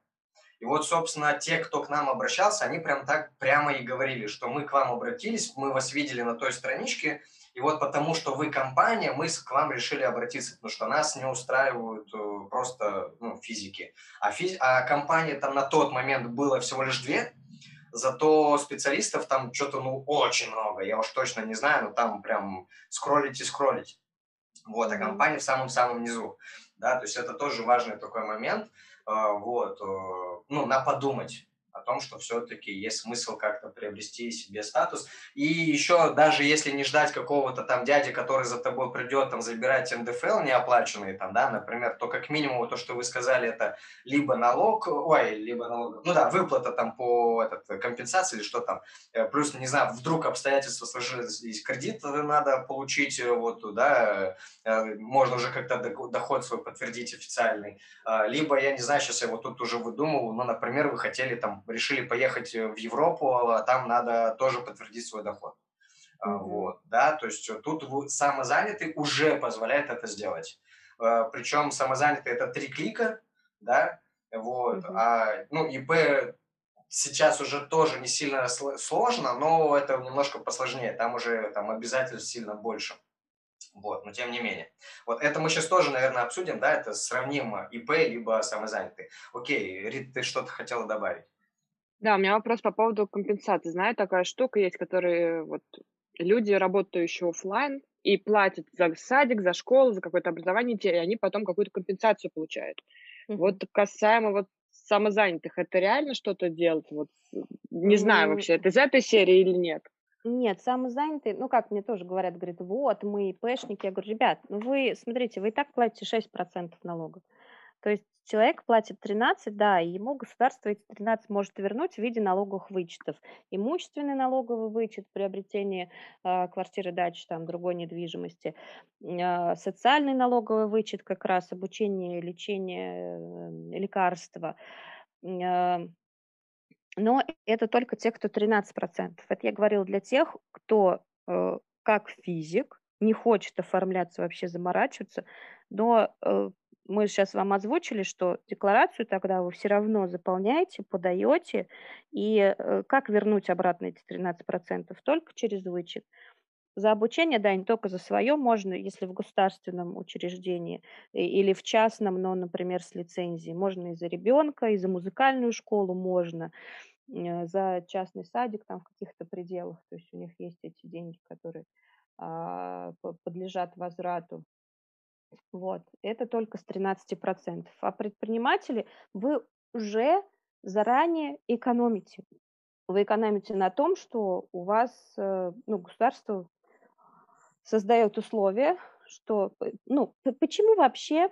И вот, собственно, те, кто к нам обращался, они прям так прямо и говорили, что мы к вам обратились, мы вас видели на той страничке, и вот потому что вы компания, мы к вам решили обратиться, потому что нас не устраивают э, просто ну, физики. А, физ... а компании там на тот момент было всего лишь две, зато специалистов там что-то ну очень много, я уж точно не знаю, но там прям скроллить и скроллить. Вот, а компания в самом-самом низу. Да, то есть это тоже важный такой момент. А, Вот, э, ну, на подумать том, что все-таки есть смысл как-то приобрести себе статус. И еще даже если не ждать какого-то там дяди, который за тобой придет там забирать НДФЛ неоплаченные там, да, например, то как минимум то, что вы сказали, это либо налог, ой, либо налог, ну да, выплата там по этот, компенсации или что там, Э, плюс, не знаю, вдруг обстоятельства сложились, кредит надо получить, э, вот, да, э, можно уже как-то доход свой подтвердить официальный, А, либо, я не знаю, сейчас я вот тут уже выдумывал, ну, например, вы хотели там, решили поехать э, в Европу, а там надо тоже подтвердить свой доход. А, Мгм. Вот, да, то есть э, тут самозанятый уже позволяет это сделать. Причем самозанятый это три клика, да, вот, Мгм. а, ну, ИП сейчас уже тоже не сильно сло- сложно, но это немножко посложнее, там уже там обязательств сильно больше. Вот, но тем не менее. Вот это мы сейчас тоже, наверное, обсудим, да, это сравнимо ИП либо самозанятый. Окей, Рит, ты что-то хотела добавить? Да, у меня вопрос по поводу компенсации. Знаю, такая штука есть, которые вот люди, работающие оффлайн, и платят за садик, за школу, за какое-то образование, и они потом какую-то компенсацию получают. Мгм. Вот касаемо вот самозанятых, это реально что-то делать? Вот э, не знаю М, вообще, это из этой серии или нет. Нет, самозанятый, ну как мне тоже говорят, говорят, вот, мы ИПшники. Я говорю, ребят, ну вы, смотрите, вы и так платите 6% налогов. То есть человек платит 13, да, и ему государство эти 13 может вернуть в виде налоговых вычетов. Имущественный налоговый вычет, приобретение а, квартиры, дачи, там, другой недвижимости, а, социальный налоговый вычет, как раз обучение, лечение, э, лекарства. А, но это только те, кто 13%. Это я говорила для тех, кто э, как физик не хочет оформляться, вообще заморачиваться, но э, мы сейчас вам озвучили, что декларацию тогда вы все равно заполняете, подаете, и э, как вернуть обратно эти 13%? Только через вычет. За обучение, да, не только за свое можно, если в государственном учреждении и- или в частном, но, например, с лицензией. Можно и за ребенка, и за музыкальную школу можно, э, за частный садик там в каких-то пределах. То есть у них есть эти деньги, которые а, по- подлежат возврату. Вот, это только с 13%. А предприниматели, вы уже заранее экономите. Вы экономите на том, что у вас, э, ну, государство создает условия, что, п- ну, почему вообще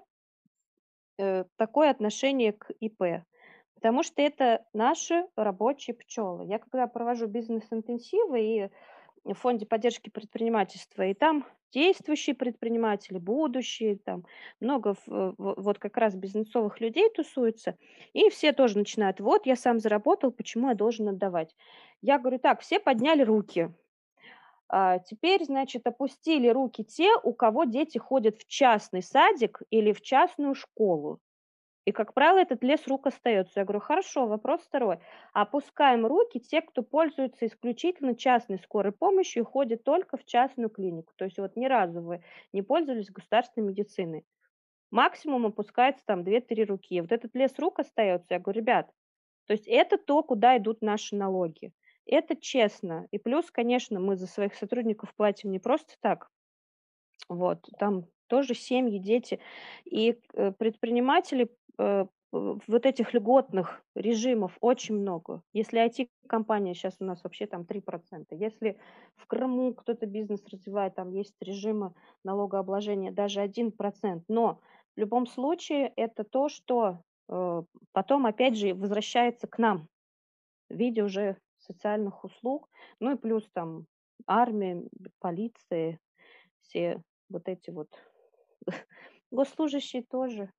э, такое отношение к ИП? Потому что это наши рабочие пчелы. Я когда провожу бизнес-интенсивы и в фонде поддержки предпринимательства, и там действующие предприниматели, будущие, там много вот как раз бизнесовых людей тусуется, и все тоже начинают, вот я сам заработал, почему я должен отдавать? Я говорю, так, все подняли руки, а теперь, значит, опустили руки те, у кого дети ходят в частный садик или в частную школу. И, как правило, этот лес рук остается. Я говорю, хорошо, вопрос второй. Опускаем руки те, кто пользуется исключительно частной скорой помощью и ходит только в частную клинику. То есть вот ни разу вы не пользовались государственной медициной. Максимум опускается там 2-3 руки. Вот этот лес рук остается. Я говорю, ребят, то есть это то, куда идут наши налоги. Это честно. И плюс, конечно, мы за своих сотрудников платим не просто так. Вот, там тоже семьи, дети. И э, предприниматели э, вот этих льготных режимов очень много. Если IT-компания сейчас у нас вообще там 3%, если в Крыму кто-то бизнес развивает, там есть режимы налогообложения даже 1%, но в любом случае это то, что э, потом опять же возвращается к нам в виде уже социальных услуг, ну и плюс там армия, полиция, все вот эти вот. [LAUGHS] Госслужащие тоже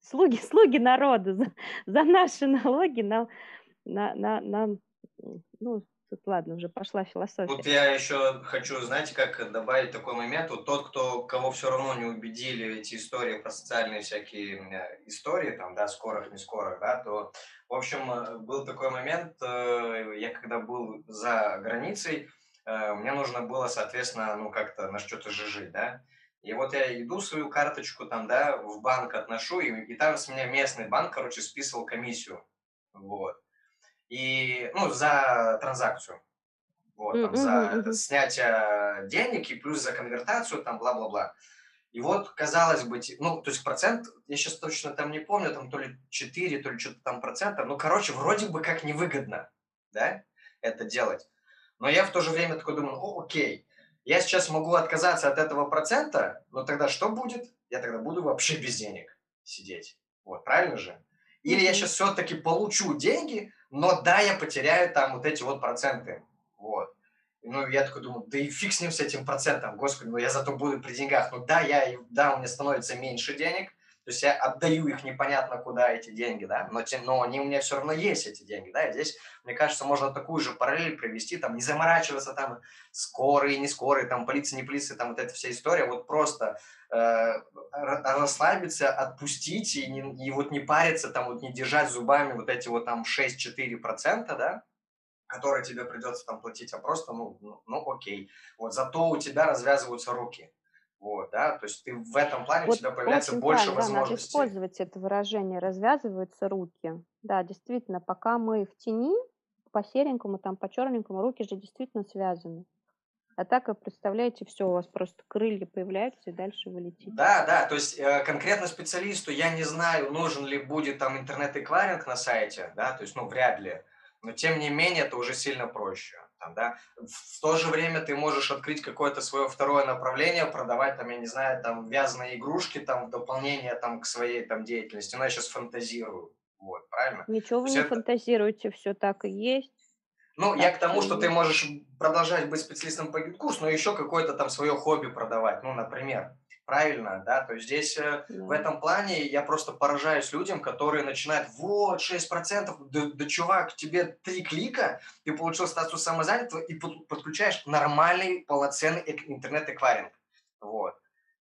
слуги, слуги народа за, за наши налоги нам, на, на, нам, ну, тут ладно, уже пошла философия. Вот я еще хочу, знаете, как добавить такой момент. Вот тот, кто, кого все равно не убедили эти истории про социальные всякие истории, там, да, скорых, не скорых, да, то, в общем, э, был такой момент, э, я когда был за границей, э, мне нужно было, соответственно, ну, как-то на что-то же жить, да, и вот я иду свою карточку там, да, в банк отношу, и, и там с меня местный банк, короче, списывал комиссию. Вот. И, ну, за транзакцию. Вот, там, за снятие денег и плюс за конвертацию, там, бла-бла-бла. И вот, казалось бы, ну, то есть процент, я сейчас точно там не помню, там то ли 4, то ли что-то там процентов, ну, короче, вроде бы как невыгодно, да, это делать. Но я в то же время такой думаю, о, окей, я сейчас могу отказаться от этого процента, но тогда что будет? Я тогда буду вообще без денег сидеть. Вот, правильно же? Или я сейчас все-таки получу деньги, но да, я потеряю там вот эти вот проценты. Вот. Ну, я такой думаю, да и фиг с ним, с этим процентом, господи, ну я зато буду при деньгах. Ну да, я, да, у меня становится меньше денег, то есть я отдаю их непонятно куда, эти деньги, да, но, тем, но они у меня все равно есть, эти деньги, да, и здесь, мне кажется, можно такую же параллель провести, там, не заморачиваться, там, скорые, не скорые, там, полиция, не полиция, там, вот эта вся история, вот просто э, расслабиться, отпустить и, не, и вот не париться, там, вот не держать зубами вот эти вот там 6-4%, да, которые тебе придется там платить, а просто, ну, ну, ну окей. Вот зато у тебя развязываются руки. Вот, да, то есть ты в этом плане вот у тебя появляется больше возможностей. Да, надо использовать это выражение «развязываются руки». Да, действительно, пока мы в тени, по серенькому, там, по черненькому, руки же действительно связаны. А так, представляете, все, у вас просто крылья появляются, и дальше вы летите. Да, да, то есть э, конкретно специалисту я не знаю, нужен ли будет там интернет-эквайринг на сайте, да, то есть, ну, вряд ли. Но, тем не менее, это уже сильно проще. Там, да? В то же время ты можешь открыть какое-то свое второе направление, продавать там, я не знаю, там вязаные игрушки там в дополнение там к своей там деятельности. Но я сейчас фантазирую, вот, правильно? Ничего вы не это... фантазируете, все так и есть. Ну, так я к тому, что ты можешь продолжать быть специалистом по GetCourse у, но еще какое-то там свое хобби продавать, ну, например правильно, да, то есть здесь э, да. в этом плане я просто поражаюсь людям, которые начинают, вот, 6%, да, да чувак, тебе три клика, ты получил статус самозанятого и подключаешь нормальный, полноценный интернет-эквайринг, вот.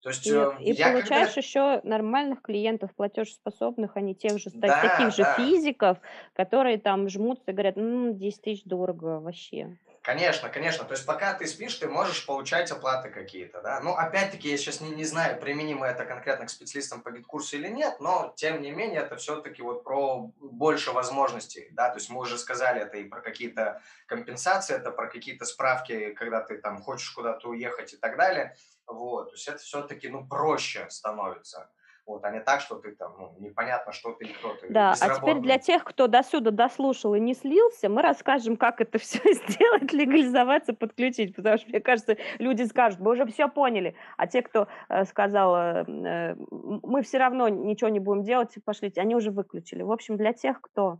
То есть, и, э, и получаешь когда... еще нормальных клиентов, платежеспособных, а не тех же, да, таких же да. физиков, которые там жмутся и говорят, ну, 10 тысяч дорого вообще. Конечно, конечно. То есть пока ты спишь, ты можешь получать оплаты какие-то, да. Ну, опять-таки, я сейчас не, не знаю, применимо это конкретно к специалистам по GetCourse у или нет, но, тем не менее, это все-таки вот про больше возможностей, да. То есть мы уже сказали это и про какие-то компенсации, это про какие-то справки, когда ты там хочешь куда-то уехать и так далее. Вот. То есть это все-таки, ну, проще становится. Вот, а не так, что ты там, ну, непонятно, что ты и кто ты. Да, а теперь для тех, кто до сюда дослушал и не слился, мы расскажем, как это [LAUGHS] все сделать, легализоваться, подключить, потому что, мне кажется, люди скажут, мы уже все поняли, а те, кто э, сказал, э, э, мы все равно ничего не будем делать, пошлите, они уже выключили. В общем, для тех, кто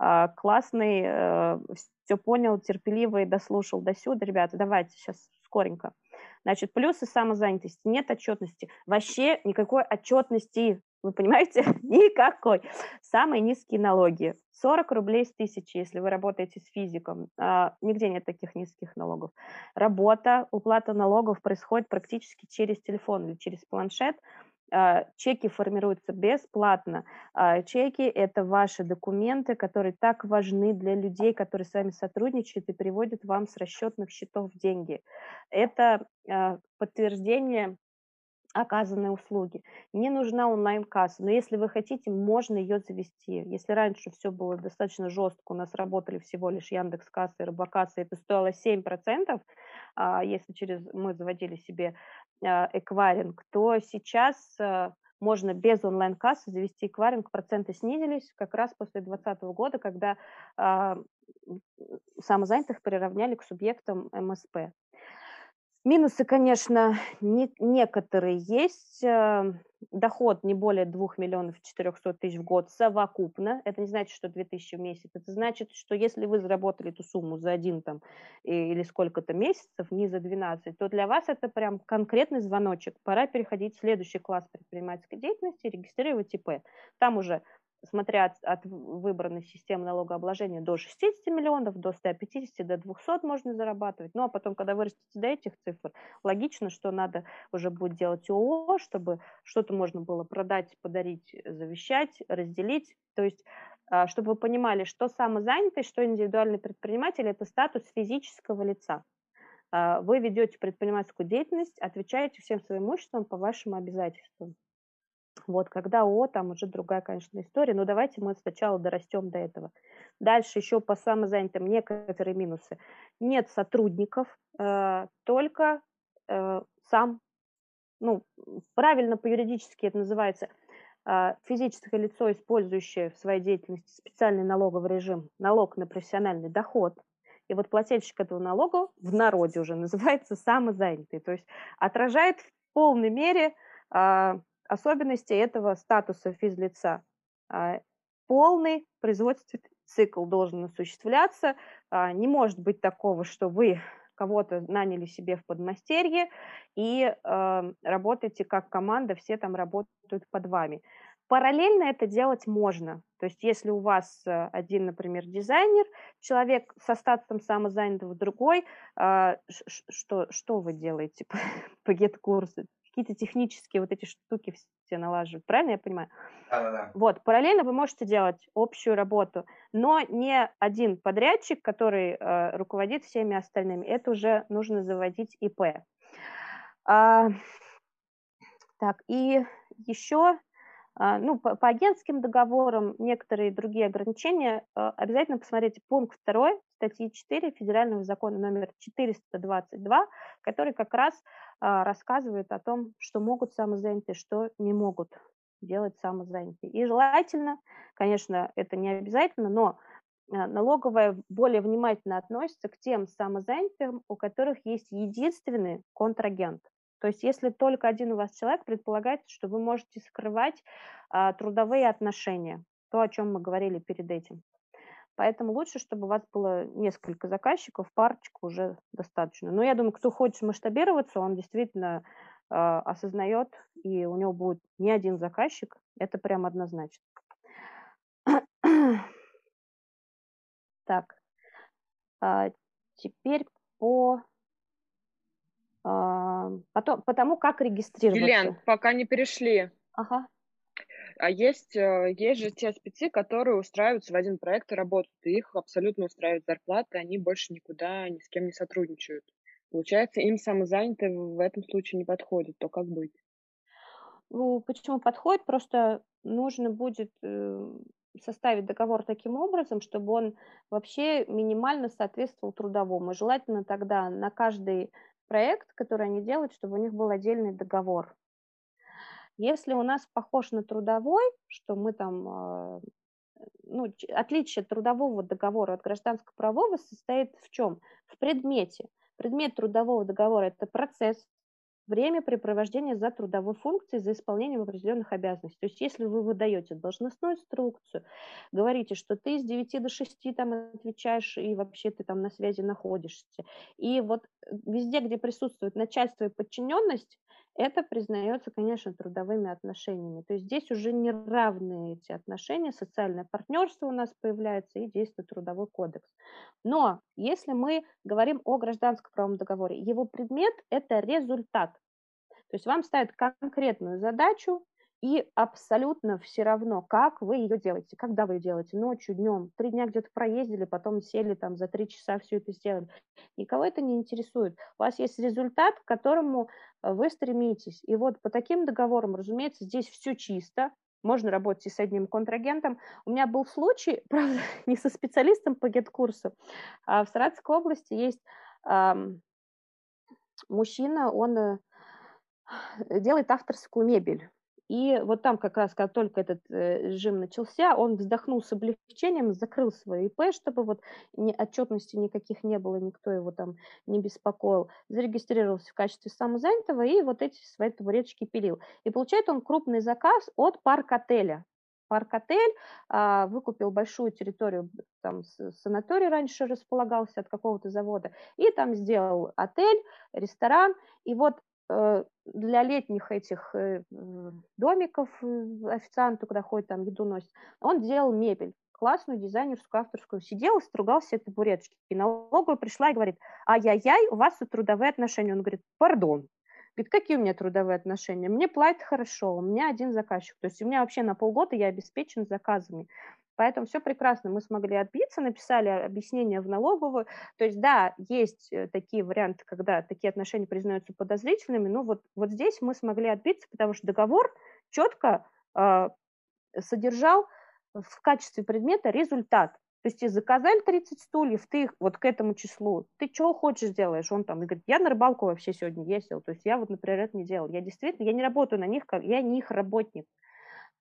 э, классный, э, все понял, терпеливый, дослушал до сюда, ребята, давайте сейчас скоренько. Значит, плюсы самозанятости. Нет отчетности. Вообще никакой отчетности. Вы понимаете? [LAUGHS] Никакой. Самые низкие налоги. 40 рублей с тысячи, если вы работаете с физиком. А, нигде нет таких низких налогов. Работа, уплата налогов происходит практически через телефон или через планшет. А, чеки формируются бесплатно. А, чеки – это ваши документы, которые так важны для людей, которые с вами сотрудничают и приводят вам с расчетных счетов деньги. Это а, подтверждение оказанной услуги. Не нужна онлайн-касса, но если вы хотите, можно ее завести. Если раньше все было достаточно жестко, у нас работали всего лишь Яндекс Касса и Робокасса, это стоило 7%, если через мы заводили себе эквайринг, то сейчас а, можно без онлайн-кассы завести эквайринг, проценты снизились как раз после 2020 года, когда э, самозанятых приравняли к субъектам МСП. Минусы, конечно, не, некоторые есть. Э, доход не более 2 миллионов 400 тысяч в год совокупно. Это не значит, что 2 тысячи в месяц. Это значит, что если вы заработали эту сумму за один там или сколько-то месяцев, не за 12, то для вас это прям конкретный звоночек. Пора переходить в следующий класс предпринимательской деятельности, регистрировать ИП. Там уже смотря от, от выбранной системы налогообложения, до 60 миллионов, до 150, до 200 можно зарабатывать. Ну, а потом, когда вырастете до этих цифр, логично, что надо уже будет делать ООО, чтобы что-то можно было продать, подарить, завещать, разделить. То есть, а, чтобы вы понимали, что самозанятый, что индивидуальный предприниматель – это статус физического лица. А, вы ведете предпринимательскую деятельность, отвечаете всем своим имуществом по вашим обязательствам. Вот, когда ООО, там уже другая, конечно, история, но давайте мы сначала дорастем до этого. Дальше еще по самозанятым некоторые минусы. Нет сотрудников, э, только э, сам, ну, правильно по-юридически это называется, э, физическое лицо, использующее в своей деятельности специальный налоговый режим, налог на профессиональный доход, и вот плательщик этого налога в народе уже [LAUGHS] называется самозанятый, то есть отражает в полной мере э, особенности этого статуса физлица. А, полный производственный цикл должен осуществляться. А, не может быть такого, что вы кого-то наняли себе в подмастерье и э, работаете как команда, все там работают под вами. Параллельно это делать можно. То есть если у вас один, например, дизайнер, человек со статусом самозанятого, другой, что, что вы делаете [LAUGHS] по, по get-курсу? Какие-то технические вот эти штуки все налаживать. Правильно я понимаю? Да-да-да. Вот, параллельно вы можете делать общую работу, но не один подрядчик, который э, руководит всеми остальными. Это уже нужно заводить ИП. А, так, и еще а, ну, по, по агентским договорам, некоторые другие ограничения, а, обязательно посмотрите пункт 2 статьи 4 Федерального закона номер 422, который как раз а, рассказывает о том, что могут самозанятые, что не могут делать самозанятые. И желательно, конечно, это не обязательно, но налоговая более внимательно относится к тем самозанятым, у которых есть единственный контрагент. То есть если только один у вас человек, предполагается, что вы можете скрывать а, трудовые отношения, то, о чем мы говорили перед этим. Поэтому лучше, чтобы у вас было несколько заказчиков, парочку уже достаточно. Но я думаю, кто хочет масштабироваться, он действительно э, осознает, и у него будет не один заказчик, это прям однозначно. Так, а, теперь по потом, потому как регистрироваться. Юлиан, пока не перешли. Ага. А есть, э, есть же те спецы, которые устраиваются в один проект и работают, и их абсолютно устраивает зарплата, они больше никуда ни с кем не сотрудничают. Получается, им самозанятые в этом случае не подходит, то как быть? Ну, почему подходит? Просто нужно будет э, составить договор таким образом, чтобы он вообще минимально соответствовал трудовому. желательно тогда на каждый проект, который они делают, чтобы у них был отдельный договор. Если у нас похож на трудовой, что мы там а, ну, отличие трудового договора от гражданско-правового состоит в чем? В предмете. Предмет трудового договора – это процесс, время препровождения за трудовой функцией, за исполнением определенных обязанностей. То есть если вы выдаете должностную инструкцию, говорите, что ты с 9 до 6 там отвечаешь и вообще ты там на связи находишься, и вот везде, где присутствует начальство и подчиненность, это признается, конечно, трудовыми отношениями. То есть здесь уже не равные эти отношения, социальное партнерство у нас появляется и действует трудовой кодекс. Но если мы говорим о гражданском правом договоре, его предмет – это результат. То есть вам ставят конкретную задачу, и абсолютно все равно, как вы ее делаете, когда вы ее делаете, ночью, днем, три дня где-то проездили, потом сели там за три часа все это сделали. Никого это не интересует. У вас есть результат, к которому э, вы стремитесь. И вот по таким договорам, разумеется, здесь все чисто, можно работать и с одним контрагентом. У меня был случай, [LAUGHS] правда, не со специалистом по гет-курсу, а в Саратовской области есть эм, мужчина, он э, делает авторскую мебель. И вот там как раз, как только этот э, режим начался, он вздохнул с облегчением, закрыл свой ИП, чтобы вот ни, отчетности никаких не было, никто его там не беспокоил, зарегистрировался в качестве самозанятого и вот эти свои табуреточки пилил. И получает он крупный заказ от парк-отеля. Парк-отель а, выкупил большую территорию, там санаторий раньше располагался от какого-то завода, и там сделал отель, ресторан, и вот для летних этих э, домиков э, официанты, куда ходят, там еду носят, он делал мебель, классную дизайнерскую, авторскую. Сидел стругал все табуреточки. И налоговая пришла и говорит, ай-яй-яй, у вас тут трудовые отношения. Он говорит, пардон. Говорит, какие у меня трудовые отношения? Мне платят хорошо, у меня один заказчик. То есть у меня вообще на полгода я обеспечен заказами. Поэтому все прекрасно, мы смогли отбиться, написали объяснение в налоговую. То есть, да, есть э, такие варианты, когда такие отношения признаются подозрительными, но вот, вот здесь мы смогли отбиться, потому что договор четко э, содержал в качестве предмета результат. То есть тебе заказали 30 стульев, ты их вот к этому числу, ты что хочешь делаешь? Он там говорит, я на рыбалку вообще сегодня ездил, то есть я вот, например, это не делал. Я действительно, я не работаю на них, я не их работник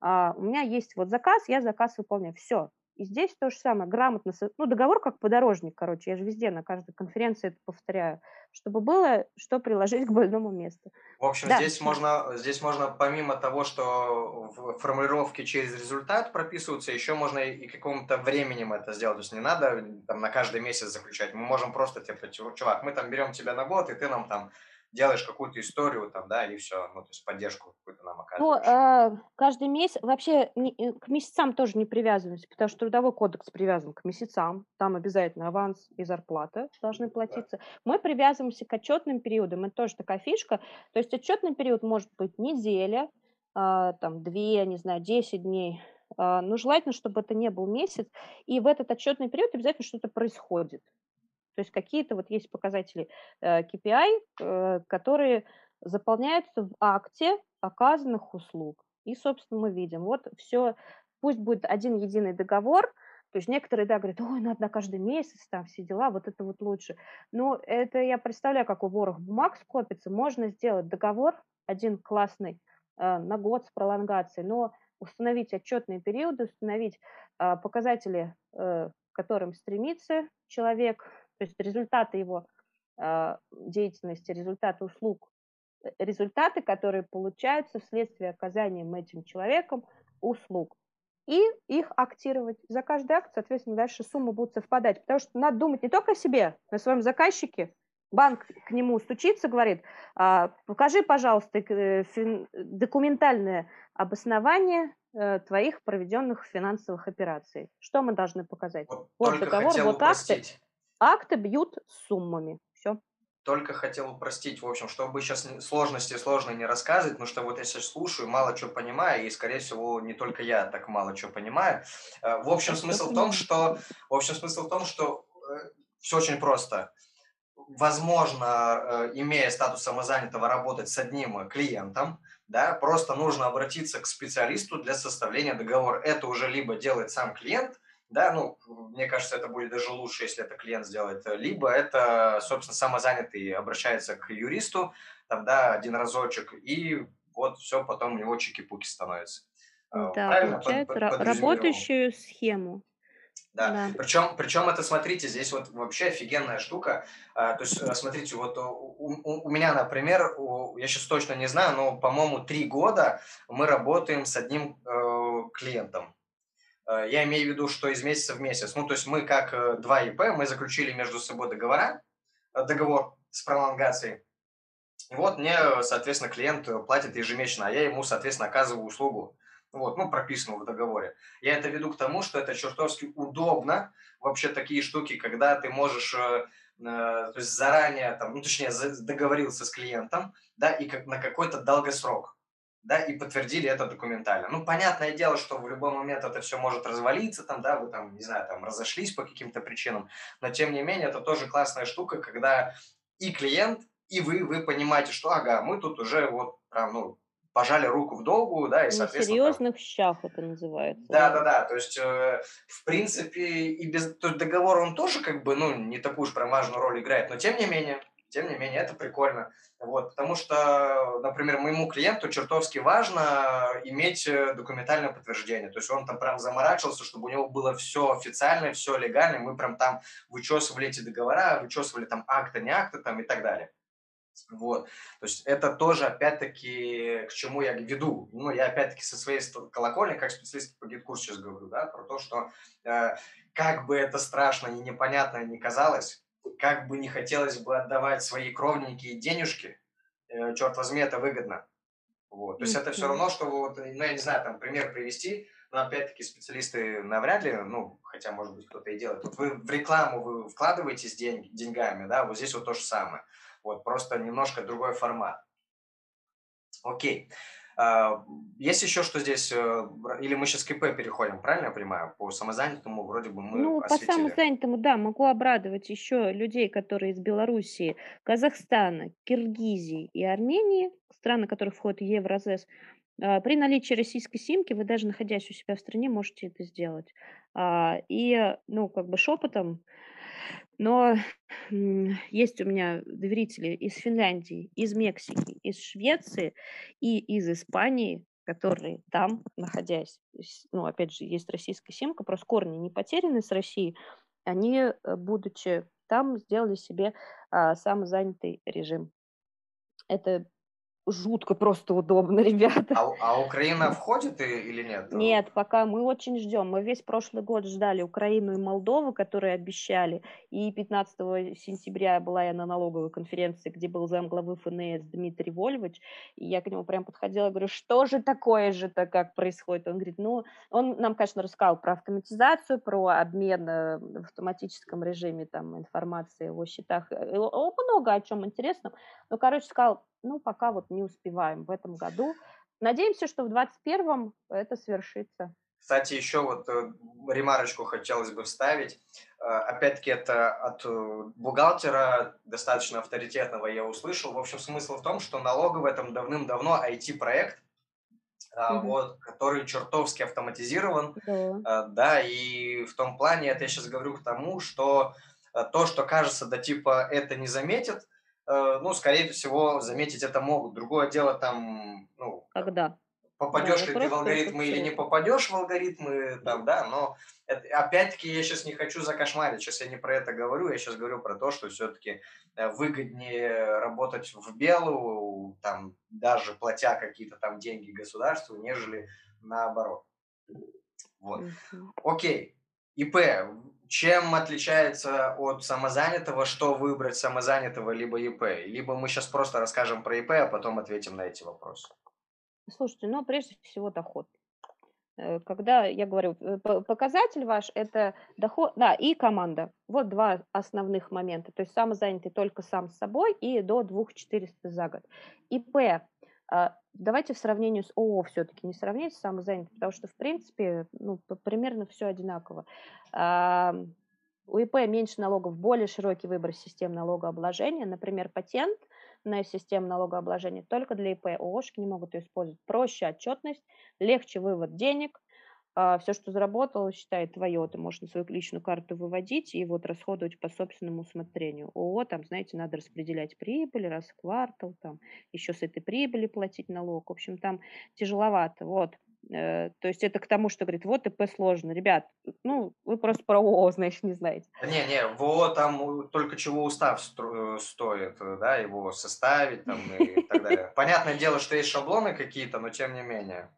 а, у меня есть вот заказ, я заказ выполняю, все. И здесь то же самое, грамотно, ну, договор как подорожник, короче, я же везде на каждой конференции это повторяю, чтобы было что приложить к больному месту. В общем, да. здесь, можно, здесь можно помимо того, что в формулировке через результат прописываются, еще можно и каким-то временем это сделать, то есть не надо там на каждый месяц заключать, мы можем просто, типа, чувак, мы там берем тебя на год, и ты нам там делаешь какую-то историю там, да, и все, ну, то есть поддержку какую-то нам Ну, оказываешь. э, каждый месяц, вообще не- э, к месяцам тоже не привязываемся, потому что трудовой кодекс привязан к месяцам, там обязательно аванс и зарплата должны Да. платиться. Мы привязываемся к отчетным периодам, это тоже такая фишка, то есть отчетный период может быть неделя, а, там, две, не знаю, 10 дней, а, но желательно, чтобы это не был месяц, и в этот отчетный период обязательно что-то происходит. То есть какие-то вот есть показатели KPI, э, э, которые заполняются в акте оказанных услуг. И, собственно, мы видим, вот все, пусть будет один единый договор, то есть некоторые, да, говорят, ой, надо на каждый месяц, там все дела, вот это вот лучше. Но это я представляю, как у ворох бумаг скопится. Можно сделать договор, один классный, э, на год с пролонгацией, но установить отчетные периоды, установить показатели, к которым стремится человек, то есть результаты его э, деятельности, результаты услуг, э, результаты, которые получаются вследствие оказания этим человеком услуг. И их актировать. За каждый акт, соответственно, дальше суммы будут совпадать. Потому что надо думать не только о себе, но и о своем заказчике. Банк к нему стучится, говорит, «А, покажи, пожалуйста, э, документальное обоснование твоих проведенных финансовых операций. Что мы должны показать? Вот, вот договор, вот акты. Акты бьют суммами. Все. Только хотел упростить, в общем, чтобы сейчас сложности сложно не рассказывать, потому что вот я сейчас слушаю, мало что понимаю, и, скорее всего, не только я так мало что понимаю. Э, в общем, смысл в том, что, в общем, смысл в том, что э, все очень просто. Возможно, э, имея статус самозанятого, работать с одним клиентом, да, просто нужно обратиться к специалисту для составления договора. Это уже либо делает сам клиент, да, ну, мне кажется, это будет даже лучше, если это клиент сделает. Либо это, собственно, самозанятый обращается к юристу, там, да, один разочек, и вот все потом у него чики-пуки становится. Да, Правильно получается, под, работающую схему. Да. да. Причем, причем это, смотрите, здесь вот вообще офигенная штука. А, то есть, э, смотрите, вот у, у, у меня, например, у, я сейчас точно не знаю, но, по-моему, три года мы работаем с одним э, клиентом. Э, я имею в виду, что из месяца в месяц. Ну, то есть мы как э, два ИП, мы заключили между собой договора, договор с пролонгацией. И вот мне, соответственно, клиент платит ежемесячно, а я ему, соответственно, оказываю услугу вот, ну, прописано в договоре. Я это веду к тому, что это чертовски удобно, вообще такие штуки, когда ты можешь э, э, то есть заранее, там, ну, точнее, договорился с клиентом, да, и как, на какой-то долгосрок, да, и подтвердили это документально. Ну, понятное дело, что в любой момент это все может развалиться, там, да, вы там, не знаю, там, разошлись по каким-то причинам, но, тем не менее, это тоже классная штука, когда и клиент, и вы, вы понимаете, что, ага, мы тут уже вот прям, ну, пожали руку в долгу, да, и, соответственно... Серьезных там... щах это называется. Да-да-да, то есть, э, в принципе, и без... То есть договор, он тоже, как бы, ну, не такую уж прям важную роль играет, но тем не менее, тем не менее, это прикольно. Вот, потому что, например, моему клиенту чертовски важно иметь э, документальное подтверждение. То есть он там прям заморачивался, чтобы у него было все официально, все легально. Мы прям там вычитывали эти договора, вычитывали там акты, не акты там и так далее. Вот. То есть это тоже, опять-таки, к чему я веду. Ну, я, опять-таки, со своей колокольни, как специалист по GetCourse у сейчас говорю, да, про то, что э, как бы это страшно и непонятно не казалось, как бы не хотелось бы отдавать свои кровненькие денежки, э, черт возьми, это выгодно. Вот. То есть это все равно, что вот, ну, я не знаю, там, пример привести, но опять-таки специалисты навряд ли, ну, хотя, может быть, кто-то и делает. Вот вы в рекламу вы вкладываетесь деньги, деньгами, да, вот здесь вот то же самое. Вот, просто немножко другой формат. Окей. А, есть еще что здесь, э, или мы сейчас к ИП переходим, правильно я понимаю? По самозанятому вроде бы мы Ну, осветили. по самозанятому, да, могу обрадовать еще людей, которые из Белоруссии, Казахстана, Киргизии и Армении, страны, которые входят в Евразес, а, при наличии российской симки вы даже находясь у себя в стране можете это сделать. А, и, ну, как бы шепотом но есть у меня доверители из Финляндии, из Мексики, из Швеции и из Испании, которые там, находясь, ну, опять же, есть российская симка, просто корни не потеряны с Россией, они, э, будучи там, сделали себе а, самозанятый режим. Это жутко просто удобно, [LAUGHS] ребята. А, а Украина входит и, или нет? Нет, пока мы очень ждем. Мы весь прошлый год ждали Украину и Молдову, которые обещали. И 15 сентября была я на налоговой конференции, где был замглавы ФНС Дмитрий Вольвович. И я к нему прям подходила и говорю, что же такое же-то, как происходит? Он говорит, ну, он нам, конечно, рассказал про автоматизацию, про обмен э, в автоматическом режиме там информации о счетах. Э, много о чем интересном. Но, короче, сказал, ну, пока вот не успеваем в этом году. Надеемся, что в 2021 это свершится. Кстати, еще вот э, ремарочку хотелось бы вставить. Э, опять-таки, это от э, бухгалтера достаточно авторитетного я услышал. В общем, смысл в том, что налоговый этом давным-давно IT-проект, mm-hmm. вот, который чертовски автоматизирован. Mm-hmm. Да, и в том плане, это я сейчас говорю к тому, что то, что кажется, да типа это не заметит, ну, скорее всего, заметить это могут. Другое дело там, ну... Когда? Попадешь ли ты в алгоритмы или не попадешь в алгоритмы, там, да, но опять-таки я сейчас не хочу закошмарить, сейчас я не про это говорю, я сейчас говорю про то, что все-таки э, выгоднее работать в белую, там, даже платя какие-то там деньги государству, нежели наоборот. Вот. Окей. ИП чем отличается от самозанятого, что выбрать самозанятого либо ИП? Либо мы сейчас просто расскажем про ИП, а потом ответим на эти вопросы. Слушайте, ну прежде всего доход. Э, когда я говорю, э, показатель ваш – это доход, да, и команда. Вот два основных момента. То есть самозанятый только сам с собой и до 2400 за год. ИП давайте в сравнении с ООО все-таки не сравнить с самозанятым, потому что, в принципе, ну, примерно все одинаково. У ИП меньше налогов, более широкий выбор систем налогообложения. Например, патент на систему налогообложения только для ИП. ООшки не могут ее использовать. Проще отчетность, легче вывод денег, а, все, что заработал, считай твое, ты можешь на свою личную карту выводить и вот расходовать по собственному усмотрению. ООО, там, знаете, надо распределять прибыль раз в квартал, там, еще с этой прибыли платить налог. В общем, там тяжеловато, вот. Э, то есть это к тому, что говорит, вот ИП сложно. Ребят, ну, вы просто про ООО, [LAUGHS] значит, не знаете. Не, не, в ООО там только чего устав э, стоит, э, да, его составить там и так далее. Понятное дело, что есть шаблоны какие-то, но тем не менее.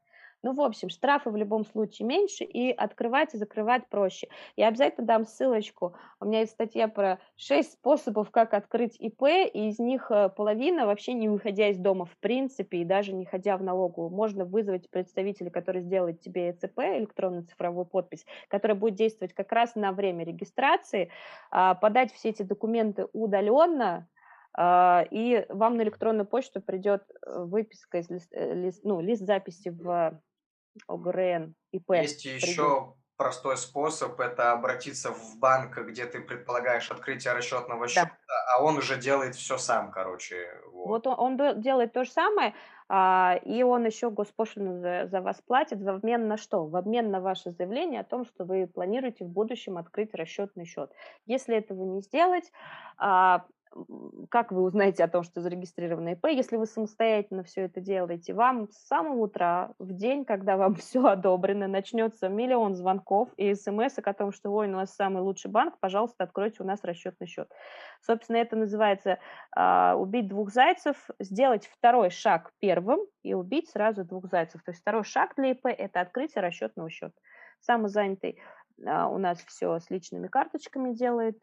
Ну, в общем, штрафы в любом случае меньше, и открывать и закрывать проще. Я обязательно дам ссылочку. У меня есть статья про 6 способов, как открыть ИП, и из них э, половина вообще не выходя из дома в принципе, и даже не ходя в налоговую. Можно вызвать представителя, который сделает тебе ЭЦП, электронную цифровую подпись, которая будет действовать как раз на время регистрации, а, подать все эти документы удаленно, а, и вам на электронную почту придет э, выписка из э, лист, ну, лист записи в ОГРН, ИП. Есть еще простой способ – это обратиться в банк, где ты предполагаешь открытие расчетного счета, да. а он уже делает все сам, короче. Вот, вот он, он делает то же самое, а, и он еще госпошлину за, за вас платит в обмен на что? В обмен на ваше заявление о том, что вы планируете в будущем открыть расчетный счет. Если этого не сделать, а, как вы узнаете о том, что зарегистрировано ИП, если вы самостоятельно все это делаете? Вам с самого утра, в день, когда вам [LAUGHS] все одобрено, начнется миллион звонков и смс о том, что ой, у нас самый лучший банк, пожалуйста, откройте у нас расчетный счет. Собственно, это называется э, убить двух зайцев, сделать второй шаг первым и убить сразу двух зайцев. То есть второй шаг для ИП – это открытие расчетного счета. Самозанятый э, у нас все с личными карточками делает,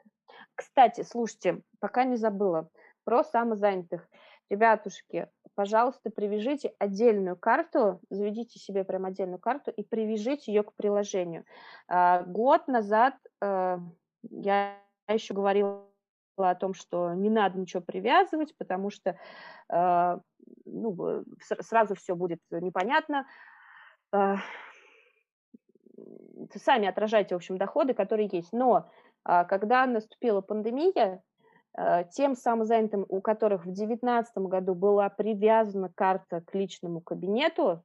кстати, слушайте, пока не забыла про самозанятых. Ребятушки, пожалуйста, привяжите отдельную карту, заведите себе прям отдельную карту и привяжите ее к приложению. А, год назад э, я еще говорила о том, что не надо ничего привязывать, потому что э, ну, сразу все будет непонятно. Э, сами отражайте, в общем, доходы, которые есть. Но когда наступила пандемия, э, тем самозанятым, у которых в 2019 году была привязана карта к личному кабинету,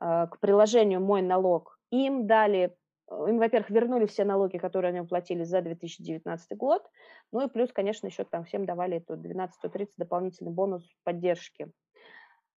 э, к приложению «Мой налог», им дали, э, им, во-первых, вернули все налоги, которые они уплатили за 2019 год, ну и плюс, конечно, еще там всем давали эту 12-130 дополнительный бонус поддержки.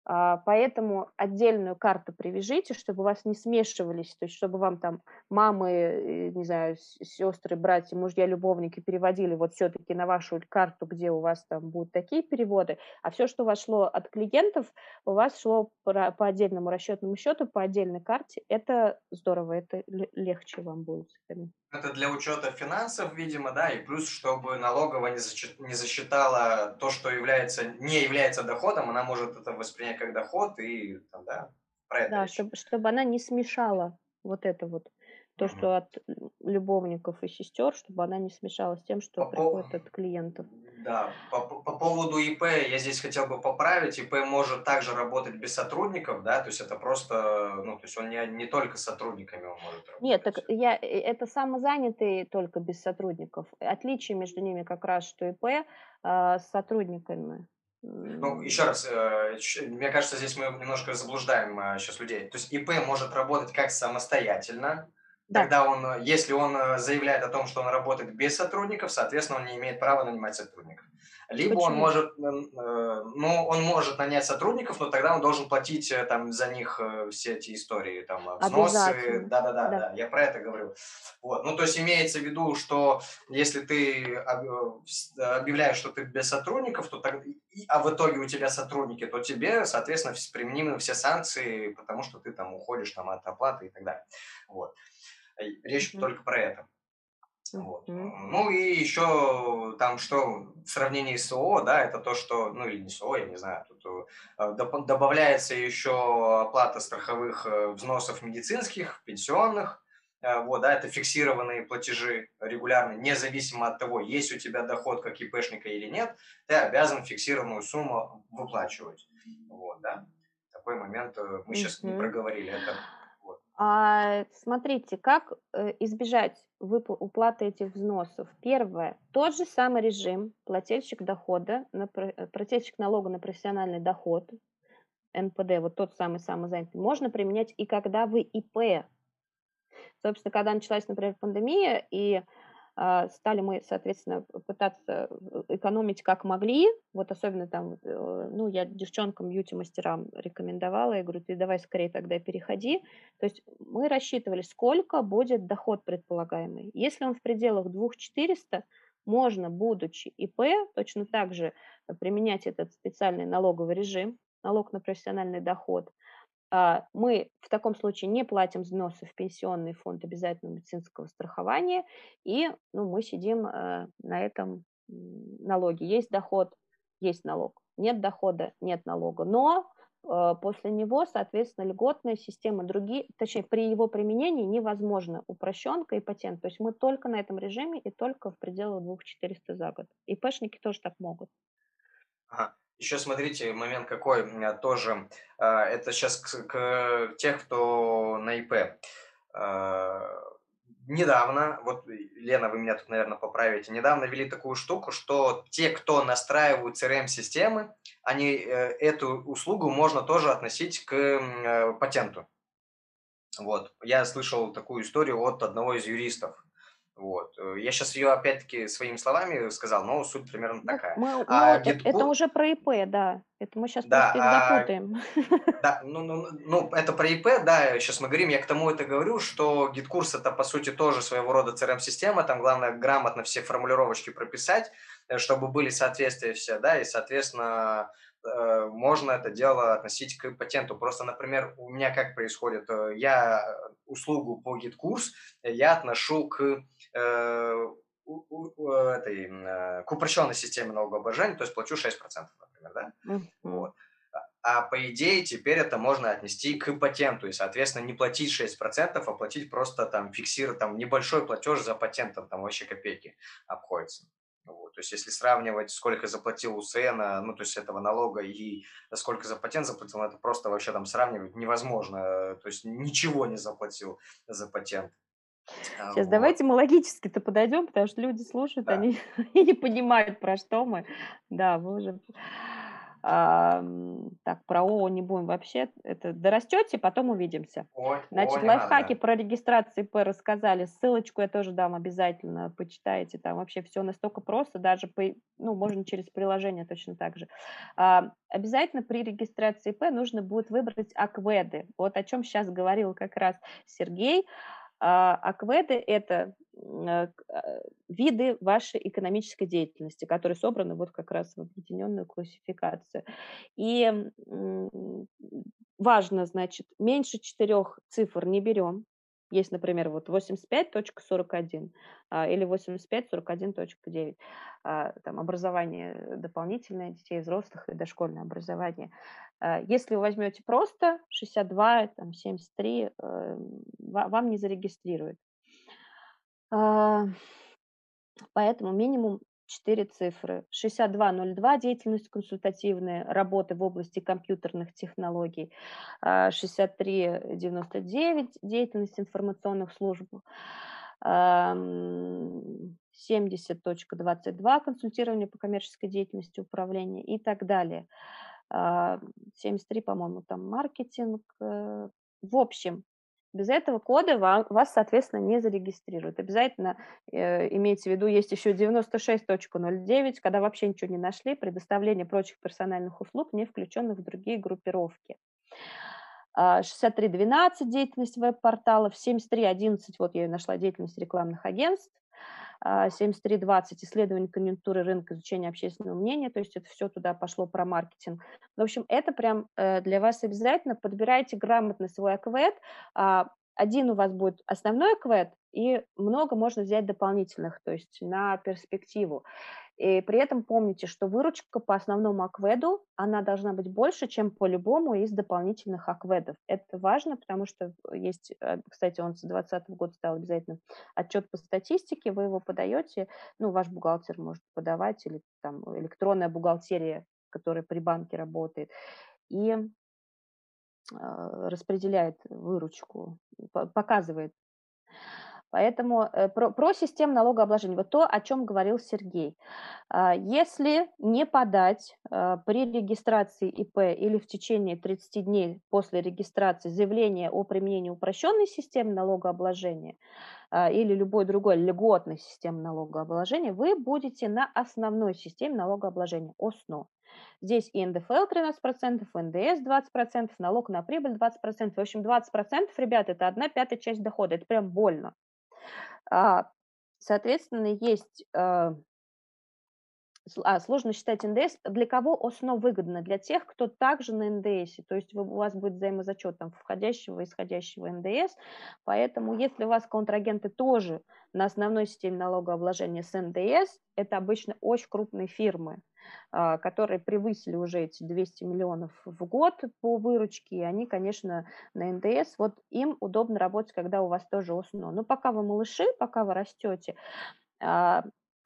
А, поэтому отдельную карту привяжите, чтобы у вас не смешивались, то есть чтобы вам там мамы, э, не знаю, сестры, братья, мужья, любовники переводили вот все-таки на вашу карту, где у вас там будут такие переводы, а все, что у вас шло от клиентов, у вас шло по, по отдельному расчетному счету, по отдельной карте. Это здорово, это легче вам будет. Это для учета финансов, видимо, да, и плюс, чтобы налоговая не, засчит, не засчитала то, что является, не является доходом, она может это воспринять как доход и, там, да, про это. Да, чтобы, чтобы она не смешала вот это вот, то, mm-hmm. что от любовников и сестер, чтобы она не смешалась с тем, что по приходит от клиентов. Да, по, по поводу ИП я здесь хотел бы поправить. ИП может также работать без сотрудников, да, то есть это просто, ну, то есть он не, не только с сотрудниками он может работать. Нет, так я, э, это самозанятые только без сотрудников. Отличие между ними как раз, что ИП э, с сотрудниками. Ну, еще раз, э, мне кажется, здесь мы немножко заблуждаем э, сейчас людей. То есть ИП может работать как самостоятельно, да. Тогда он, э, если он э, заявляет о том, что он работает без сотрудников, соответственно, он не имеет права нанимать сотрудников. Либо Почему? он может, э, ну, он может нанять сотрудников, но тогда он должен платить там за них все эти истории, там, взносы. Да-да-да, да. я про это говорю. Вот. Ну, то есть имеется в виду, что если ты объявляешь, что ты без сотрудников, то так, а в итоге у тебя сотрудники, то тебе, соответственно, применимы все санкции, потому что ты там уходишь там, от оплаты и так далее. Вот. Речь mm-hmm. только про это. Вот. Mm-hmm. Ну и еще там что в сравнении с ООО, да, это то, что, ну или не с ООО, я не знаю, тут э, добавляется еще оплата страховых э, взносов медицинских, пенсионных, э, вот, да, это фиксированные платежи регулярные, независимо от того, есть у тебя доход как ИПшника или нет, ты обязан фиксированную сумму выплачивать. Вот, да. Такой момент мы сейчас mm-hmm. не проговорили. Это а, смотрите, как э, избежать выпл- уплаты этих взносов. Первое. Тот же самый режим плательщик дохода, на, э, плательщик налога на профессиональный доход, НПД, вот тот самый самозанятый, можно применять и когда вы ИП. Собственно, когда началась, например, пандемия, и стали мы, соответственно, пытаться э, экономить как могли, вот особенно там, э, ну, я девчонкам, бьюти-мастерам рекомендовала, я говорю, ты давай скорее тогда переходи, то есть мы рассчитывали, сколько будет доход предполагаемый. Если он в пределах 2400, можно, будучи ИП, точно так же применять этот специальный налоговый режим, налог на профессиональный доход – а, мы в таком случае не платим взносы в пенсионный фонд обязательного медицинского страхования, и ну, мы сидим э, на этом налоге. Есть доход, есть налог. Нет дохода, нет налога. Но э, после него, соответственно, льготная система другие, точнее, при его применении невозможно упрощенка и патент. То есть мы только на этом режиме и только в пределах 2400 за год. И пэшники тоже так могут. Ага. Еще смотрите, момент какой тоже. А, это сейчас к, к тех, кто на ИП. А, недавно, вот, Лена, вы меня тут, наверное, поправите, недавно ввели такую штуку, что те, кто настраивают CRM-системы, они, э, эту услугу можно тоже относить к э, патенту. Вот. Я слышал такую историю от одного из юристов. Вот. Э, я сейчас ее опять-таки своими словами сказал, но суть примерно такая. Мы, а, мы, это, это уже про ИП, да. Это мы сейчас да, просто а, запутаем. [LAUGHS] Да, ну, ну, ну, это про ИП, да, сейчас мы говорим, я к тому это говорю, что GetCourse это по сути тоже своего рода CRM-система, там главное грамотно все формулировочки прописать, э, чтобы были соответствия все, да, и, соответственно, Э, можно это дело относить к патенту. Просто, например, у меня как происходит, я услугу по GetCourse я отношу к э, этой, к упрощенной системе налогообложения, то есть плачу 6%, например, да? Mm-hmm. Вот. А по идее теперь это можно отнести к патенту и, соответственно, не платить 6%, а платить просто там фиксировать там небольшой платеж за патентом, там вообще копейки обходится. То есть, если сравнивать, сколько заплатил УСН, ну, то есть, этого налога и сколько за патент заплатил, ну, это просто вообще там сравнивать невозможно. То есть, ничего не заплатил за патент. А, Сейчас вот. давайте мы логически-то подойдем, потому что люди слушают, да. они, [LAUGHS] они не понимают, про что мы. Да, вы уже так, про ООО не будем вообще. Это дорастете, потом увидимся. Ой, Значит, ой, лайфхаки надо. про регистрацию ИП рассказали. Ссылочку я тоже дам обязательно, почитайте. Там вообще все настолько просто, даже по, ну, можно через приложение точно так же. А, обязательно при регистрации ИП нужно будет выбрать акведы. Вот о чем сейчас говорил как раз Сергей. А акведы – это а, а, виды вашей экономической деятельности, которые собраны вот как раз в объединенную классификацию. И важно, значит, меньше четырех цифр не берем, есть, например, вот 85.41 а, или 85.41.9. А, там образование дополнительное детей, взрослых и дошкольное образование. А, если вы возьмете просто 62, там, 73, а, вам не зарегистрируют. А, поэтому минимум четыре цифры. 6202 – деятельность консультативная, работы в области компьютерных технологий. 6399 – деятельность информационных служб. 70.22 – консультирование по коммерческой деятельности управления и так далее. 73, по-моему, там маркетинг. Э, в общем, без этого кода вам, вас, соответственно, не зарегистрируют. Обязательно э, имейте в виду, есть еще 96.09, когда вообще ничего не нашли, предоставление прочих персональных услуг, не включенных в другие группировки. 63.12 а, деятельность веб-порталов, 73.11, вот я нашла деятельность рекламных агентств, 73.20 а, исследование конъюнктуры рынка, изучение общественного мнения, то есть это все туда пошло про маркетинг. В общем, это прям э, для вас обязательно. Подбирайте грамотно свой аквет. А, один у вас будет основной аквет, и много можно взять дополнительных, то есть на перспективу. И при этом помните, что выручка по основному акведу, она должна быть больше, чем по любому из дополнительных акведов. Это важно, потому что есть, э, кстати, он с 2020 года стал обязательно отчет по статистике, вы его подаете, ну, ваш бухгалтер может подавать, или там электронная бухгалтерия, которая при банке работает, и э, распределяет выручку, показывает Поэтому э, про, про систему налогообложения, вот то, о чем говорил Сергей. А, если не подать а, при регистрации ИП или в течение 30 дней после регистрации заявление о применении упрощенной системы налогообложения а, или любой другой льготной системы налогообложения, вы будете на основной системе налогообложения ОСНО. Здесь и НДФЛ 13%, НДС 20%, налог на прибыль 20%. В общем, 20%, ребят, это одна пятая часть дохода. Это прям больно. А, соответственно, есть а, а, сложно считать НДС. Для кого ОСНО выгодно? Для тех, кто также на НДС, то есть у вас будет взаимозачет там, входящего и исходящего НДС. Поэтому если у вас контрагенты тоже на основной системе налогообложения с НДС, это обычно очень крупные фирмы, а, которые превысили уже эти 200 миллионов в год по выручке, и они, конечно, на НДС, вот им удобно работать, когда у вас тоже ОСНО. Но пока вы малыши, пока вы растете,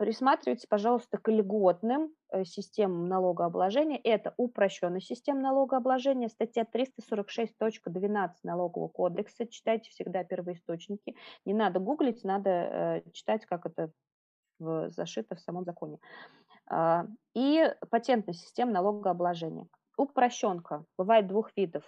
Присматривайтесь, пожалуйста, к льготным э, системам налогообложения. Это упрощенная система налогообложения, статья 346.12 налогового кодекса. Читайте всегда первоисточники. Не надо гуглить, надо э, читать, как это зашито в самом законе. А, и патентная система налогообложения. Упрощенка бывает двух видов.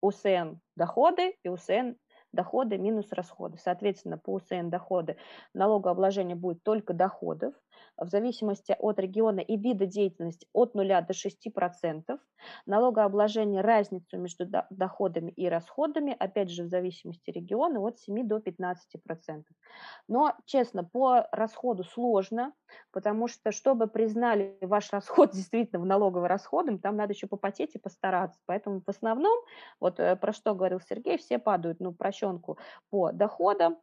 УСН доходы и УСН доходы минус расходы. Соответственно, по УСН доходы налогообложение будет только доходов, в зависимости от региона и вида деятельности от 0 до 6%. Налогообложение разницу между доходами и расходами, опять же, в зависимости региона, от 7 до 15%. Но, честно, по расходу сложно, потому что, чтобы признали ваш расход [LAUGHS] действительно в налоговый расходом, там надо еще попотеть и постараться. Поэтому в основном, вот э, про что говорил Сергей, все падают, ну, прощенку по доходам,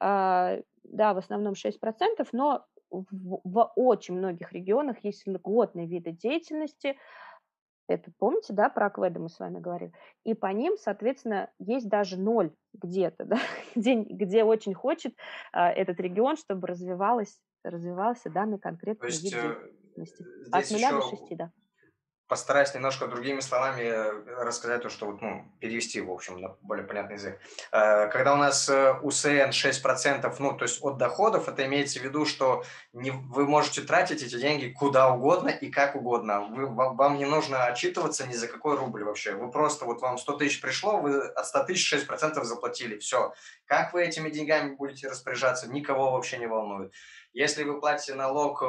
а, да, в основном 6%, но в, в очень многих регионах есть льготные виды деятельности, это помните, да, про акведы мы с вами говорили, и по ним, соответственно, есть даже ноль где-то, [LAUGHS] да, где, где очень хочет а, этот регион, чтобы развивалась, развивался данный конкретный вид э, деятельности. От нуля до шести, да постараюсь немножко другими словами э, рассказать то, что вот, ну, перевести, в общем, на более понятный язык. Э, когда у нас э, УСН 6%, ну, то есть от доходов, это имеется в виду, что не, вы можете тратить эти деньги куда угодно и как угодно. Вы, вам не нужно отчитываться ни за какой рубль вообще. Вы просто, вот вам 100 тысяч пришло, вы от 100 тысяч 6% заплатили, все. Как вы этими деньгами будете распоряжаться, никого вообще не волнует. Если вы платите налог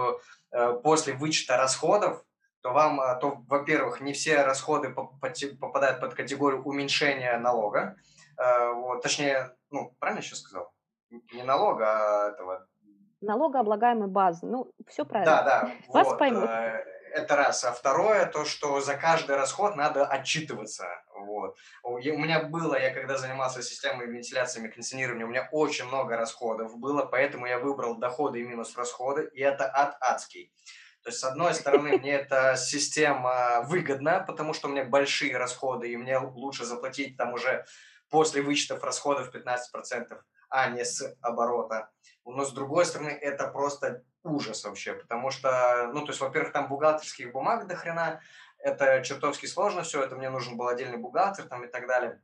после вычета расходов, то вам, а, то, во-первых, не все расходы попадают под категорию уменьшения налога, а, вот, точнее, ну, правильно еще сказал? Не налога, а этого... Налогооблагаемой базы, ну, все правильно. Да, да, [LAUGHS] Вас вот, поймут. Э, это раз. А второе, то, что за каждый расход надо отчитываться. Вот. У меня было, я когда занимался системой вентиляции и кондиционирования, у меня очень много расходов было, поэтому я выбрал доходы и минус расходы, и это ад адский. То есть, с одной стороны, мне эта система выгодна, потому что у меня большие расходы, и мне лучше заплатить там уже после вычетов расходов 15%, а не с оборота. Но с другой стороны, это просто ужас вообще, потому что, ну, то есть, во-первых, там бухгалтерских бумаг до хрена, это чертовски сложно все, это мне нужен был отдельный бухгалтер там и так далее.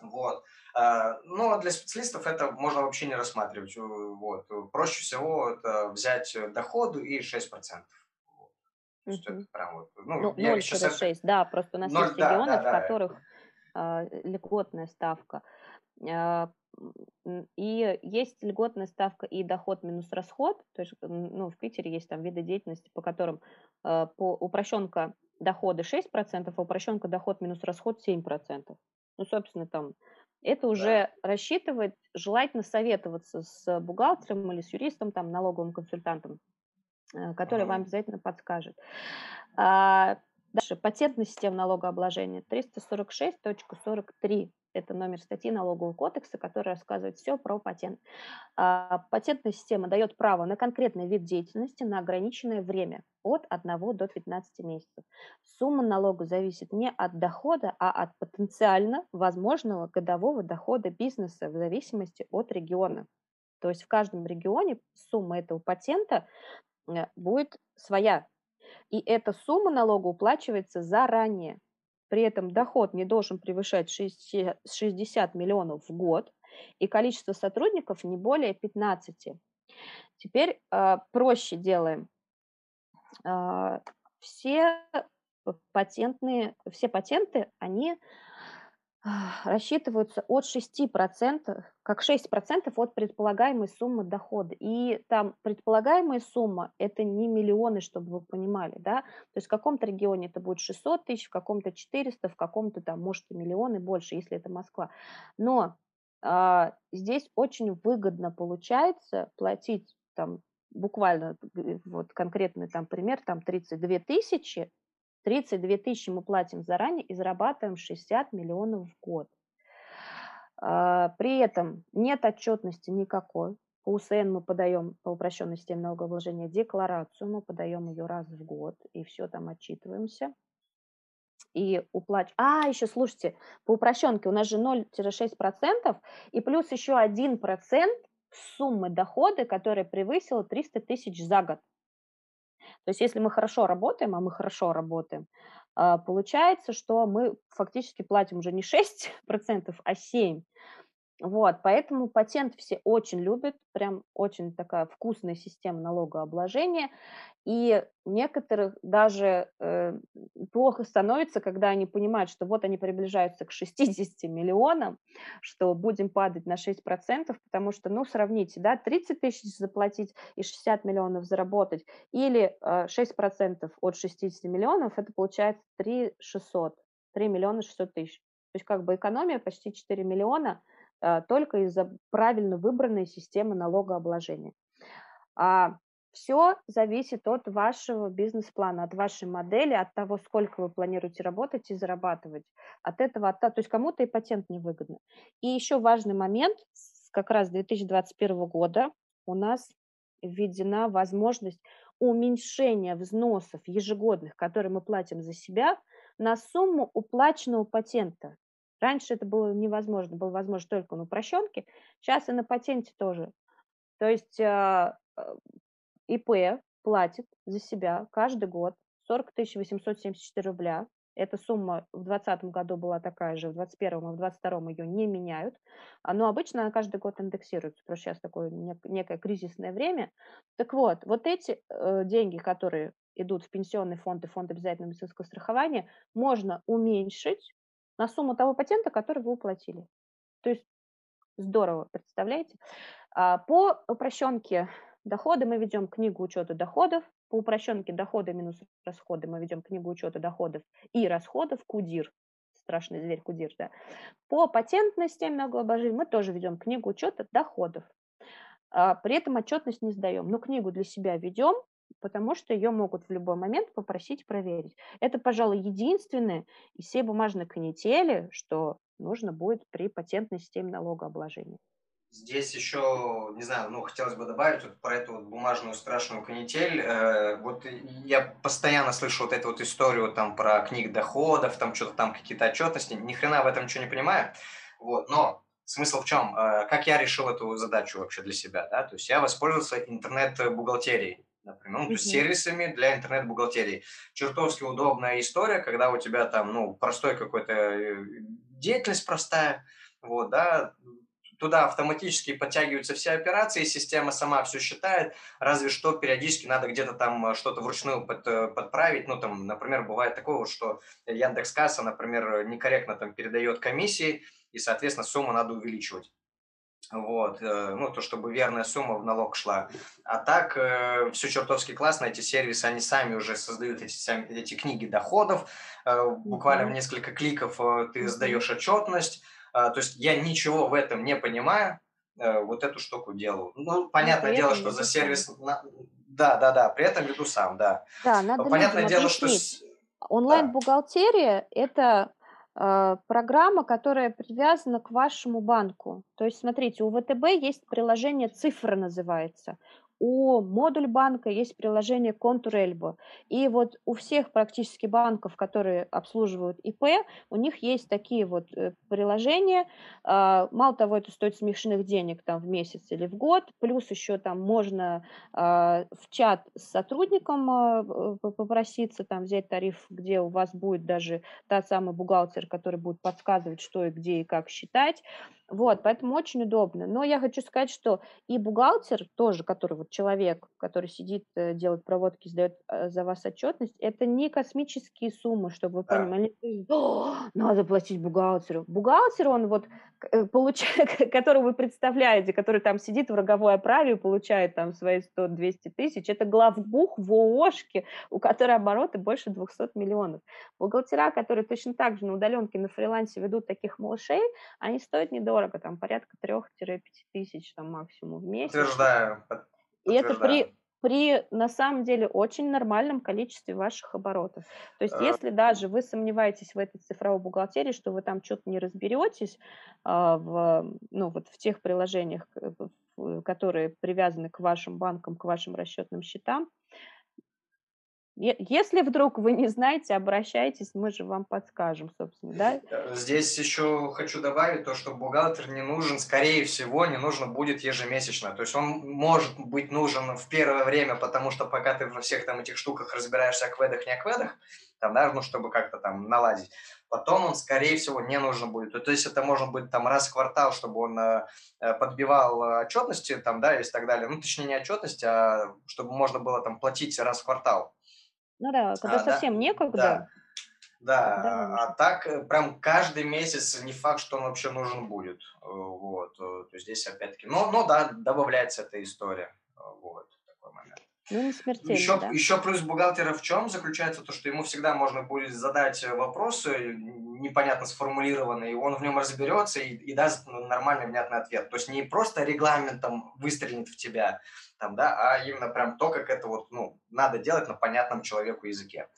Вот. А, ну, а для специалистов это можно вообще не рассматривать. Вот. Проще всего это взять доходы и 6%. То есть это прям вот, ну, ну 0,6, да, просто у нас 0, есть да, регионы, да, в которых э, льготная ставка. Э, и есть льготная ставка и доход минус расход, то есть ну, в Питере есть там виды деятельности, по которым э, по упрощенка дохода 6%, а упрощенка доход минус расход 7%. Ну, собственно, там это уже да. рассчитывать, желательно советоваться с бухгалтером или с юристом, там, налоговым консультантом, который вам обязательно подскажет. А, дальше, патентная система налогообложения 346.43. Это номер статьи налогового кодекса, который рассказывает все про патент. А, патентная система дает право на конкретный вид деятельности на ограниченное время от 1 до 15 месяцев. Сумма налога зависит не от дохода, а от потенциально возможного годового дохода бизнеса в зависимости от региона. То есть в каждом регионе сумма этого патента Э, будет своя. И эта сумма налога уплачивается заранее. При этом доход не должен превышать 60 миллионов в год. и количество сотрудников не более 15. Теперь э, проще делаем. Э, все патентные, все патенты, они рассчитываются от 6%, как 6% от предполагаемой суммы дохода. И там предполагаемая сумма – это не миллионы, чтобы вы понимали, да, то есть в каком-то регионе это будет 600 тысяч, в каком-то 400, в каком-то там, может, и миллионы больше, если это Москва. Но а, здесь очень выгодно получается платить там буквально вот конкретный там пример, там 32 тысячи, 32 тысячи мы платим заранее и зарабатываем 60 миллионов в год. А, при этом нет отчетности никакой. По УСН мы подаем по упрощенной системе налогообложения декларацию, мы подаем ее раз в год, и все там отчитываемся. И уплач... А, еще, слушайте, по упрощенке у нас же 0-6%, и плюс еще 1% суммы дохода, которая превысила 300 тысяч за год. То есть если мы хорошо работаем, а мы хорошо работаем, а, получается, что мы фактически платим уже не 6%, [LAUGHS] а 7%. Вот, поэтому патент все очень любят, прям очень такая вкусная система налогообложения. И некоторых даже э, плохо становится, когда они понимают, что вот они приближаются к 60 миллионам, что будем падать на 6%, потому что, ну, сравните, да, 30 тысяч заплатить и 60 миллионов заработать, или э, 6% от 60 миллионов, это получается 3 600, 3 миллиона 600 тысяч. То есть как бы экономия почти 4 миллиона э, только из-за правильно выбранной системы налогообложения. А все зависит от вашего бизнес-плана, от вашей модели, от того, сколько вы планируете работать и зарабатывать. От этого, от, то есть кому-то и патент невыгодно. И еще важный момент, как раз 2021 года у нас введена возможность уменьшения взносов ежегодных, которые мы платим за себя, на сумму уплаченного патента. Раньше это было невозможно, было возможно только на упрощенке, сейчас и на патенте тоже. То есть а, ИП платит за себя каждый год 40 874 рубля. Эта сумма в 2020 году была такая же, в 2021 и в 2022 ее не меняют. А, но обычно она каждый год индексируется, потому что сейчас такое некое кризисное время. Так вот, вот эти э, деньги, которые идут в пенсионный фонд и фонд обязательного медицинского страхования, можно уменьшить на сумму того патента, который вы уплатили. То есть здорово, представляете? А, по упрощенке доходы мы ведем книгу учета доходов, по упрощенке доходы минус расходы мы ведем книгу учета доходов и расходов, КУДИР, страшный зверь КУДИР, да. По патентной системе налогообложения мы тоже ведем книгу учета доходов. А, при этом отчетность не сдаем, но книгу для себя ведем, потому что ее могут в любой момент попросить проверить. Это, пожалуй, единственное из всей бумажной канители, что нужно будет при патентной системе налогообложения. Здесь еще, не знаю, ну, хотелось бы добавить вот про эту вот бумажную страшную канитель. Э, вот я постоянно слышу вот эту вот историю там про книг доходов, там что-то там какие-то отчетности. Ни хрена в этом ничего не понимаю. Вот, но смысл в чем? Э, как я решил эту задачу вообще для себя, да? То есть я воспользовался интернет-бухгалтерией например, ну, то есть сервисами для интернет-бухгалтерии. Чертовски удобная история, когда у тебя там, ну, простой какой-то э, деятельность простая, вот, да, туда автоматически подтягиваются все операции, система сама все считает, разве что периодически надо где-то там э, что-то вручную под, э, подправить, ну, там, например, бывает такое, что Яндекс.Касса, например, некорректно там передает комиссии, и, соответственно, сумму надо увеличивать. Вот, э, ну, то, чтобы верная сумма в налог шла. А так, все чертовски классно, эти сервисы, они сами уже создают эти, сами, эти книги доходов, буквально в несколько кликов ты сдаешь отчетность, то есть я ничего в этом не понимаю, э, вот эту штуку делаю. Ну, понятное дело, что за сервис... Да, да, да, при этом веду сам, да. Да, надо Понятное дело, объяснить. что... Онлайн-бухгалтерия – это э, программа, которая привязана к вашему банку. То есть, смотрите, у ВТБ есть приложение «Цифра» называется у модуль банка есть приложение Контур Эльбо. И вот у всех практически банков, которые обслуживают ИП, у них есть такие вот э, приложения. А, мало того, это стоит смешных денег там в месяц или в год, плюс еще там можно а, в чат с сотрудником а, попроситься там взять тариф, где у вас будет даже та самая бухгалтер, который будет подсказывать, что и где и как считать. Вот, поэтому очень удобно. Но я хочу сказать, что и бухгалтер тоже, который вот человек, который сидит, э, делает проводки, сдает э, за вас отчетность, это не космические суммы, чтобы вы Да. понимали. Надо платить бухгалтеру. Бухгалтер, он вот э, получает, [LAUGHS] который вы представляете, который там сидит в роговой оправе и получает там свои 100-200 тысяч, это главбух в ООшке, у которой обороты больше 200 миллионов. Бухгалтера, которые точно так же на удаленке, на фрилансе ведут таких малышей, они стоят недорого дорого, там порядка 3-5 тысяч там максимум в месяц. Подтверждаю. И это при, при, на самом деле, очень нормальном количестве ваших оборотов. То есть, если даже вы сомневаетесь в этой цифровой бухгалтерии, что вы там что-то не разберетесь а, в, ну, вот в тех приложениях, которые привязаны к вашим банкам, к вашим расчетным счетам, если вдруг вы не знаете, обращайтесь, мы же вам подскажем, собственно, да? Э, здесь еще хочу добавить то, что бухгалтер не нужен, скорее всего, не нужно будет ежемесячно. То есть он может быть нужен в первое время, потому что пока ты во всех там этих штуках разбираешься, акведах, не акведах, там, да, ну, чтобы как-то там наладить. Потом он, скорее всего, не нужен будет. То есть это может быть там раз в квартал, чтобы он э, э подбивал отчетности, там, да, и так далее. Ну, точнее, не отчетности, а чтобы можно было там платить раз в квартал. Ну да, когда а, совсем да, некогда. Да. Да, а так э, прям каждый месяц не факт, что он вообще нужен будет. Э, вот, э, то есть здесь опять-таки, но, но да, добавляется эта история. Вот, такой момент. Ну, не смертельно, еще, да? еще плюс бухгалтера в чем заключается? То, что ему всегда можно будет задать вопросы непонятно сформулированные, он в нем разберется и, и даст нормальный, внятный ответ. То есть не просто регламентом выстрелит в тебя, там, да, а именно прям то, как это вот, ну, надо делать на понятном человеку языке.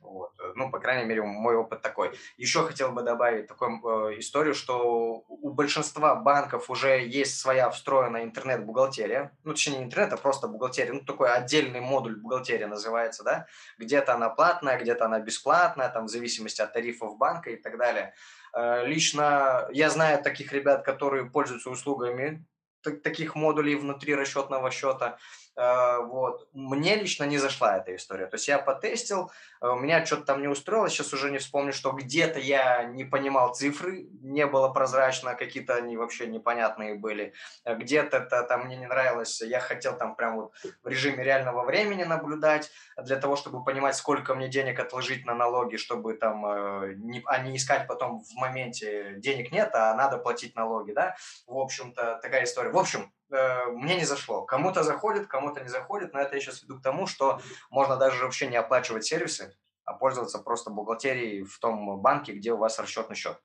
Вот. Ну, по крайней мере, мой опыт такой. Еще хотел бы добавить такую э, историю, что у большинства банков уже есть своя встроенная интернет-бухгалтерия. Ну, точнее, не интернет, а просто бухгалтерия. Ну, такой отдельный модуль бухгалтерии называется, да. Где-то она платная, где-то она бесплатная, там, в зависимости от тарифов банка и так далее. Э, лично я знаю таких ребят, которые пользуются услугами таких модулей внутри расчетного счета. Э, вот. Мне лично не зашла эта история. То есть я потестил, э, у меня что-то там не устроилось, сейчас уже не вспомню, что где-то я не понимал цифры, не было прозрачно, какие-то они вообще непонятные были. Э, где-то это там мне не нравилось, я хотел там прям вот в режиме реального времени наблюдать, для того, чтобы понимать, сколько мне денег отложить на налоги, чтобы там, не, а не искать потом в моменте денег нет, а надо платить налоги, да. В общем-то, такая история. В общем, мне не зашло. Кому-то заходит, кому-то не заходит, но это я сейчас веду к тому, что можно даже вообще не оплачивать сервисы, а пользоваться просто бухгалтерией в том банке, где у вас расчетный счет.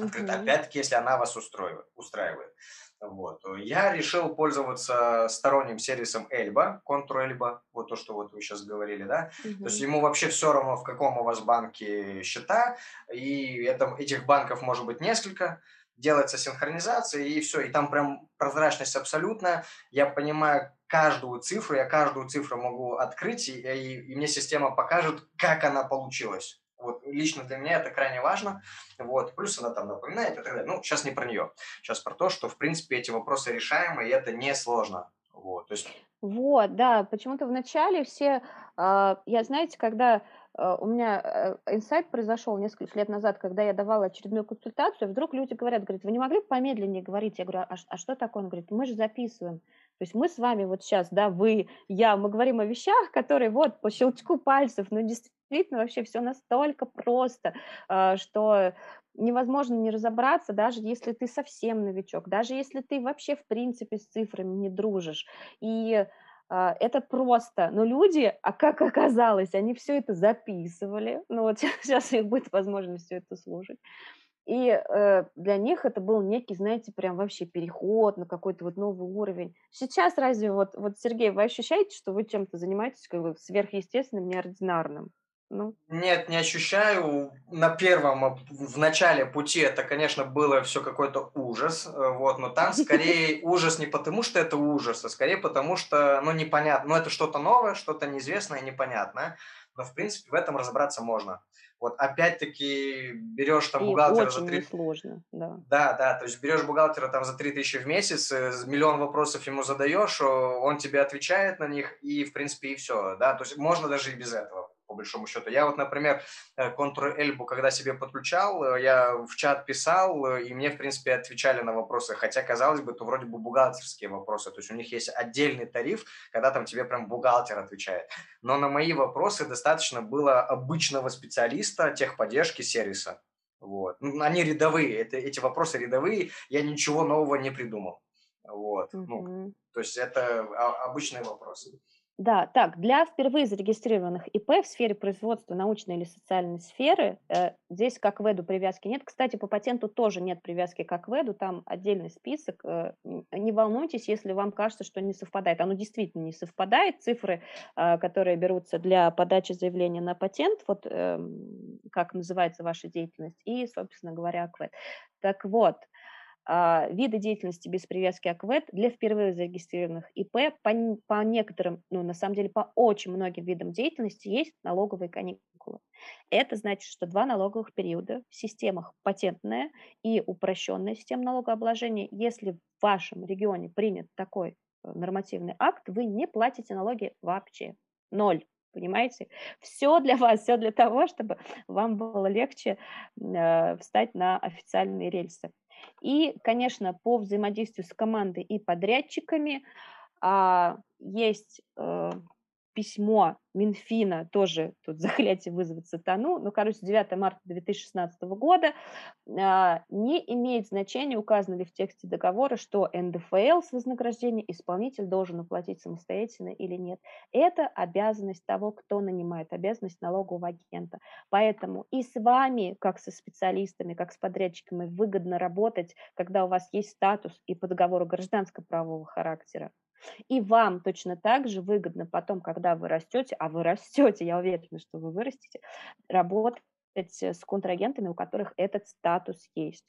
Открыт. Uh-huh. Опять-таки, если она вас устраивает. устраивает. Вот. Я решил пользоваться сторонним сервисом Эльба, контур Эльба, вот то, что вот вы сейчас говорили, да. Uh-huh. То есть ему вообще все равно, в каком у вас банке счета, и это, этих банков может быть несколько делается синхронизация, и все, и там прям прозрачность абсолютная. Я понимаю каждую цифру, я каждую цифру могу открыть, и, и, и мне система покажет, как она получилась. Вот лично для меня это крайне важно. Вот. Плюс она там напоминает и так далее. Ну, сейчас не про нее. Сейчас про то, что, в принципе, эти вопросы решаемы, и это не сложно. Вот, то есть... вот да, почему-то вначале все, э, я, знаете, когда у меня э, инсайт произошел несколько лет назад, когда я давала очередную консультацию, вдруг люди говорят, говорят, вы не могли бы помедленнее говорить? Я говорю, а, а что такое? Он говорит, мы же записываем. То есть мы с вами вот сейчас, да, вы, я, мы говорим о вещах, которые вот по щелчку пальцев, но действительно вообще все настолько просто, э, что невозможно не разобраться, даже если ты совсем новичок, даже если ты вообще в принципе с цифрами не дружишь. И это просто. Но люди, а как оказалось, они все это записывали. Ну вот сейчас у них будет возможность все это слушать. И э, для них это был некий, знаете, прям вообще переход на какой-то вот новый уровень. Сейчас разве вот, вот Сергей, вы ощущаете, что вы чем-то занимаетесь как бы сверхъестественным, неординарным? Ну. Нет, не ощущаю. На первом, в начале пути это, конечно, было все какой-то ужас, э, вот, но там скорее [LAUGHS] ужас не потому, что это ужас, а скорее потому, что, ну, непонятно, ну, это что-то новое, что-то неизвестное, непонятное, но, в принципе, в этом разобраться можно. Вот опять-таки берешь там бухгалтера за 3... сложно, да. Да, да, то есть берешь бухгалтера там за 3000 в месяц, э, миллион вопросов ему задаешь, он тебе отвечает на них, и, в принципе, и все, да, то есть можно даже и без этого по большому счету. Я вот, например, Ctrl-L, когда себе подключал, я в чат писал, и мне, в принципе, отвечали на вопросы, хотя, казалось бы, это вроде бы бухгалтерские вопросы, то есть у них есть отдельный тариф, когда там тебе прям бухгалтер отвечает. Но на мои вопросы достаточно было обычного специалиста техподдержки сервиса. Вот. Ну, они рядовые, это, эти вопросы рядовые, я ничего нового не придумал. Вот. Угу. Ну, то есть это обычные вопросы. Да, так, для впервые зарегистрированных ИП в сфере производства научной или социальной сферы э, здесь как в ЭДу привязки нет. Кстати, по патенту тоже нет привязки как в ЭДу, там отдельный список. Э, не волнуйтесь, если вам кажется, что не совпадает. Оно действительно не совпадает. Цифры, э, которые берутся для подачи заявления на патент, вот э, как называется ваша деятельность, и, собственно говоря, АКВЭД. Так вот, виды деятельности без привязки АКВЭД для впервые зарегистрированных ИП по, по некоторым, ну, на самом деле, по очень многим видам деятельности есть налоговые каникулы. Это значит, что два налоговых периода в системах патентная и упрощенная система налогообложения. Если в вашем регионе принят такой э, нормативный акт, вы не платите налоги вообще. Ноль. Понимаете? Все для вас, все для того, чтобы вам было легче э, встать на официальные рельсы. И, конечно, по взаимодействию с командой и подрядчиками а, есть э, письмо Минфина, тоже тут [LAUGHS] заклятие вызвать сатану, ну, короче, 9 марта 2016 года, а, не имеет значения, указано ли в тексте договора, что НДФЛ с вознаграждения исполнитель должен уплатить самостоятельно или нет. Это обязанность того, кто нанимает, обязанность налогового агента. Поэтому и с вами, как со специалистами, как с подрядчиками, выгодно работать, когда у вас есть статус и по договору гражданско-правового характера. И вам точно так же выгодно потом, когда вы растете, а вы растете, я уверена, что вы вырастете, работать с контрагентами, у которых этот статус есть.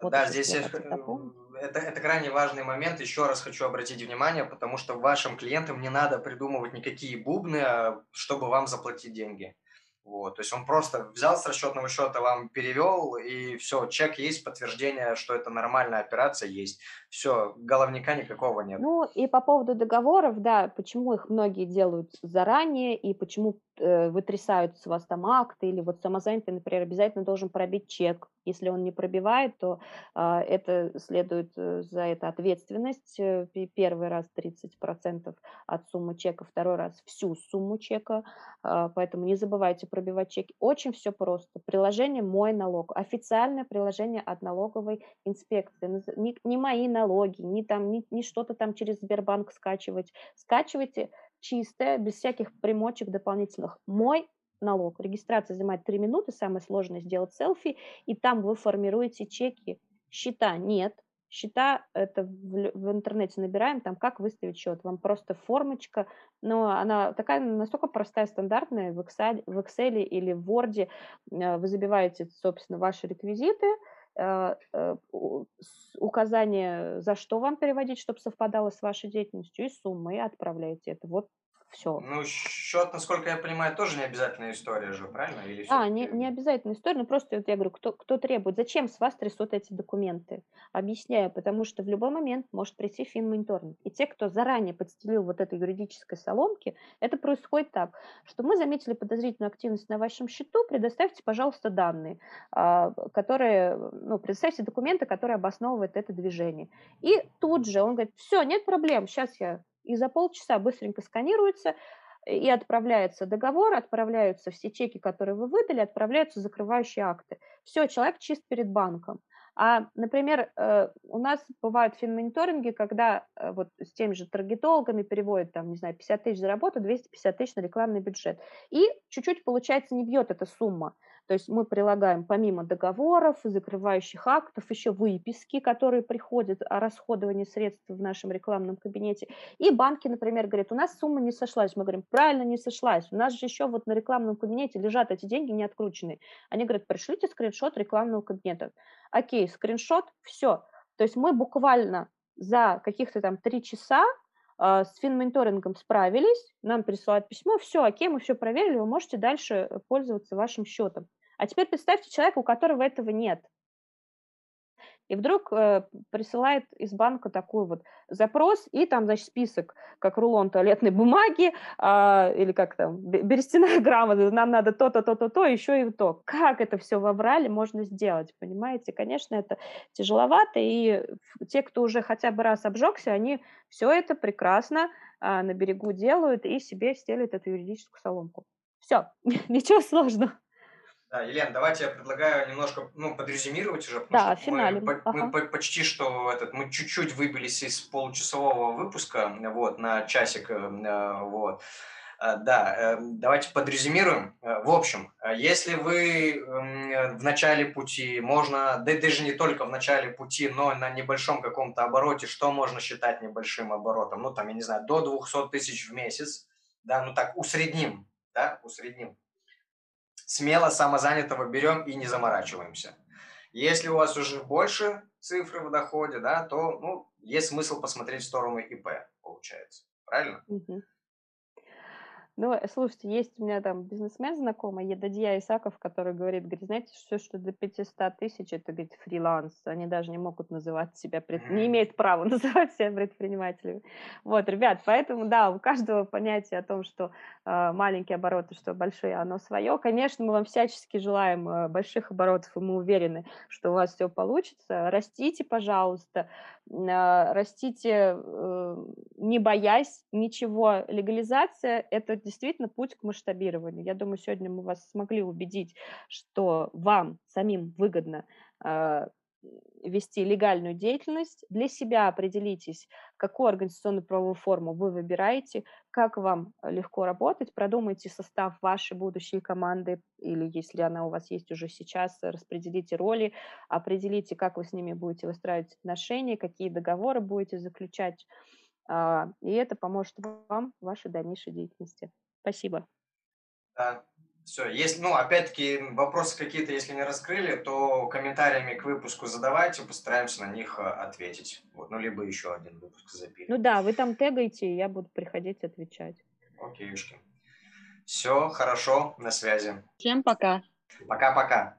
Вот да, здесь это, это крайне важный момент. Еще раз хочу обратить внимание, потому что вашим клиентам не надо придумывать никакие бубны, а чтобы вам заплатить деньги. Вот, то есть он просто взял с расчетного счета, вам перевел, и все, чек есть, подтверждение, что это нормальная операция есть. Все, головника никакого нет. Ну и по поводу договоров, да, почему их многие делают заранее, и почему э, вытрясают с вас там акты, или вот самозанятый, например, обязательно должен пробить чек. Если он не пробивает, то э, это следует э, за это ответственность. Э, первый раз 30% от суммы чека, второй раз всю сумму чека. Э, поэтому не забывайте пробивать чеки. Очень все просто. Приложение «Мой налог». Официальное приложение от налоговой инспекции. Не, не мои налоги, не, там, не, не что-то там через Сбербанк скачивать. Скачивайте чистое, без всяких примочек дополнительных. «Мой налог». Регистрация занимает 3 минуты, самое сложное сделать селфи, и там вы формируете чеки. Счета нет, Счета это в, в интернете набираем, там как выставить счет. Вам просто формочка, но она такая настолько простая, стандартная, в Excel, в Excel или в Word э, вы забиваете, собственно, ваши реквизиты, указание, за что вам переводить, чтобы совпадало с вашей деятельностью, и суммы, и отправляете это. Вот все. Ну, счет, насколько я понимаю, тоже не обязательная история же, правильно? Или а, не, не обязательная история, но просто вот я говорю, кто, кто требует, зачем с вас трясут эти документы? Объясняю, потому что в любой момент может прийти финмониторинг. И те, кто заранее подстелил вот этой юридической соломки, это происходит так, что мы заметили подозрительную активность на вашем счету, предоставьте, пожалуйста, данные, а, которые, ну, предоставьте документы, которые обосновывают это движение. И тут же он говорит, все, нет проблем, сейчас я и за полчаса быстренько сканируется и отправляется договор, отправляются все чеки, которые вы выдали, отправляются закрывающие акты. Все, человек чист перед банком. А, например, э, у нас бывают финмониторинги, когда э, вот с теми же таргетологами переводят, там, не знаю, 50 тысяч за работу, 250 тысяч на рекламный бюджет. И чуть-чуть, получается, не бьет эта сумма. То есть мы прилагаем помимо договоров, закрывающих актов, еще выписки, которые приходят о расходовании средств в нашем рекламном кабинете. И банки, например, говорят, у нас сумма не сошлась. Мы говорим, правильно, не сошлась. У нас же еще вот на рекламном кабинете лежат эти деньги не открученные. Они говорят, пришлите скриншот рекламного кабинета. Окей, скриншот, все. То есть мы буквально за каких-то там три часа с финмониторингом справились, нам присылают письмо, все, окей, мы все проверили, вы можете дальше э, пользоваться вашим счетом. А теперь представьте человека, у которого этого нет. И вдруг э, присылает из банка такой вот запрос, и там, значит, список, как рулон туалетной [LAUGHS] бумаги, э, или как там, берестяная [LAUGHS] грамота, нам надо то-то, то-то, то, еще и то. Как это все в можно сделать, понимаете? Конечно, это тяжеловато, и те, кто уже хотя бы раз обжегся, они все это прекрасно э, на берегу делают и себе стелят эту юридическую соломку. Все, [LAUGHS] ничего сложного. Да, Елена, давайте я предлагаю немножко ну, подрезюмировать уже, потому да, что финале. мы, ага. мы почти что этот, мы чуть-чуть выбились из получасового выпуска, вот, на часик, э, вот. Э, да, э, давайте подрезюмируем. В общем, если вы в начале пути, можно, да даже не только в начале пути, но на небольшом каком-то обороте, что можно считать небольшим оборотом? Ну, там, я не знаю, до 200 тысяч в месяц, да, ну так, усредним, да, усредним смело самозанятого берем и не заморачиваемся. Если у вас уже больше цифры в доходе, да, то ну, есть смысл посмотреть в сторону ИП, получается. Правильно? Угу. Ну, э, слушайте, есть у меня там бизнесмен знакомый, Едадья Исаков, который говорит, говорит, знаете, все, что до 500 тысяч, это, говорит, фриланс. Они даже не могут называть себя, пред... не имеют права [LAUGHS] называть себя предпринимателями. Вот, ребят, поэтому, да, у каждого понятие о том, что э, маленькие обороты, что большие, оно свое. Конечно, мы вам всячески желаем э, больших оборотов, и мы уверены, что у вас все получится. Растите, пожалуйста, растите, э, не боясь ничего. Легализация – это действительно путь к масштабированию. Я думаю, сегодня мы вас смогли убедить, что вам самим выгодно э, вести легальную деятельность. Для себя определитесь, какую организационную правовую форму вы выбираете, как вам легко работать, продумайте состав вашей будущей команды, или если она у вас есть уже сейчас, распределите роли, определите, как вы с ними будете выстраивать отношения, какие договоры будете заключать. А, и это поможет вам в вашей дальнейшей деятельности. Спасибо. Да, все. Если, ну, опять-таки, вопросы какие-то, если не раскрыли, то комментариями к выпуску задавайте, постараемся на них а, ответить. Вот, ну, либо еще один выпуск запилим. Ну да, вы там тегайте, я буду приходить отвечать. Окей, Юшки. Все, хорошо, на связи. Всем пока. Пока-пока.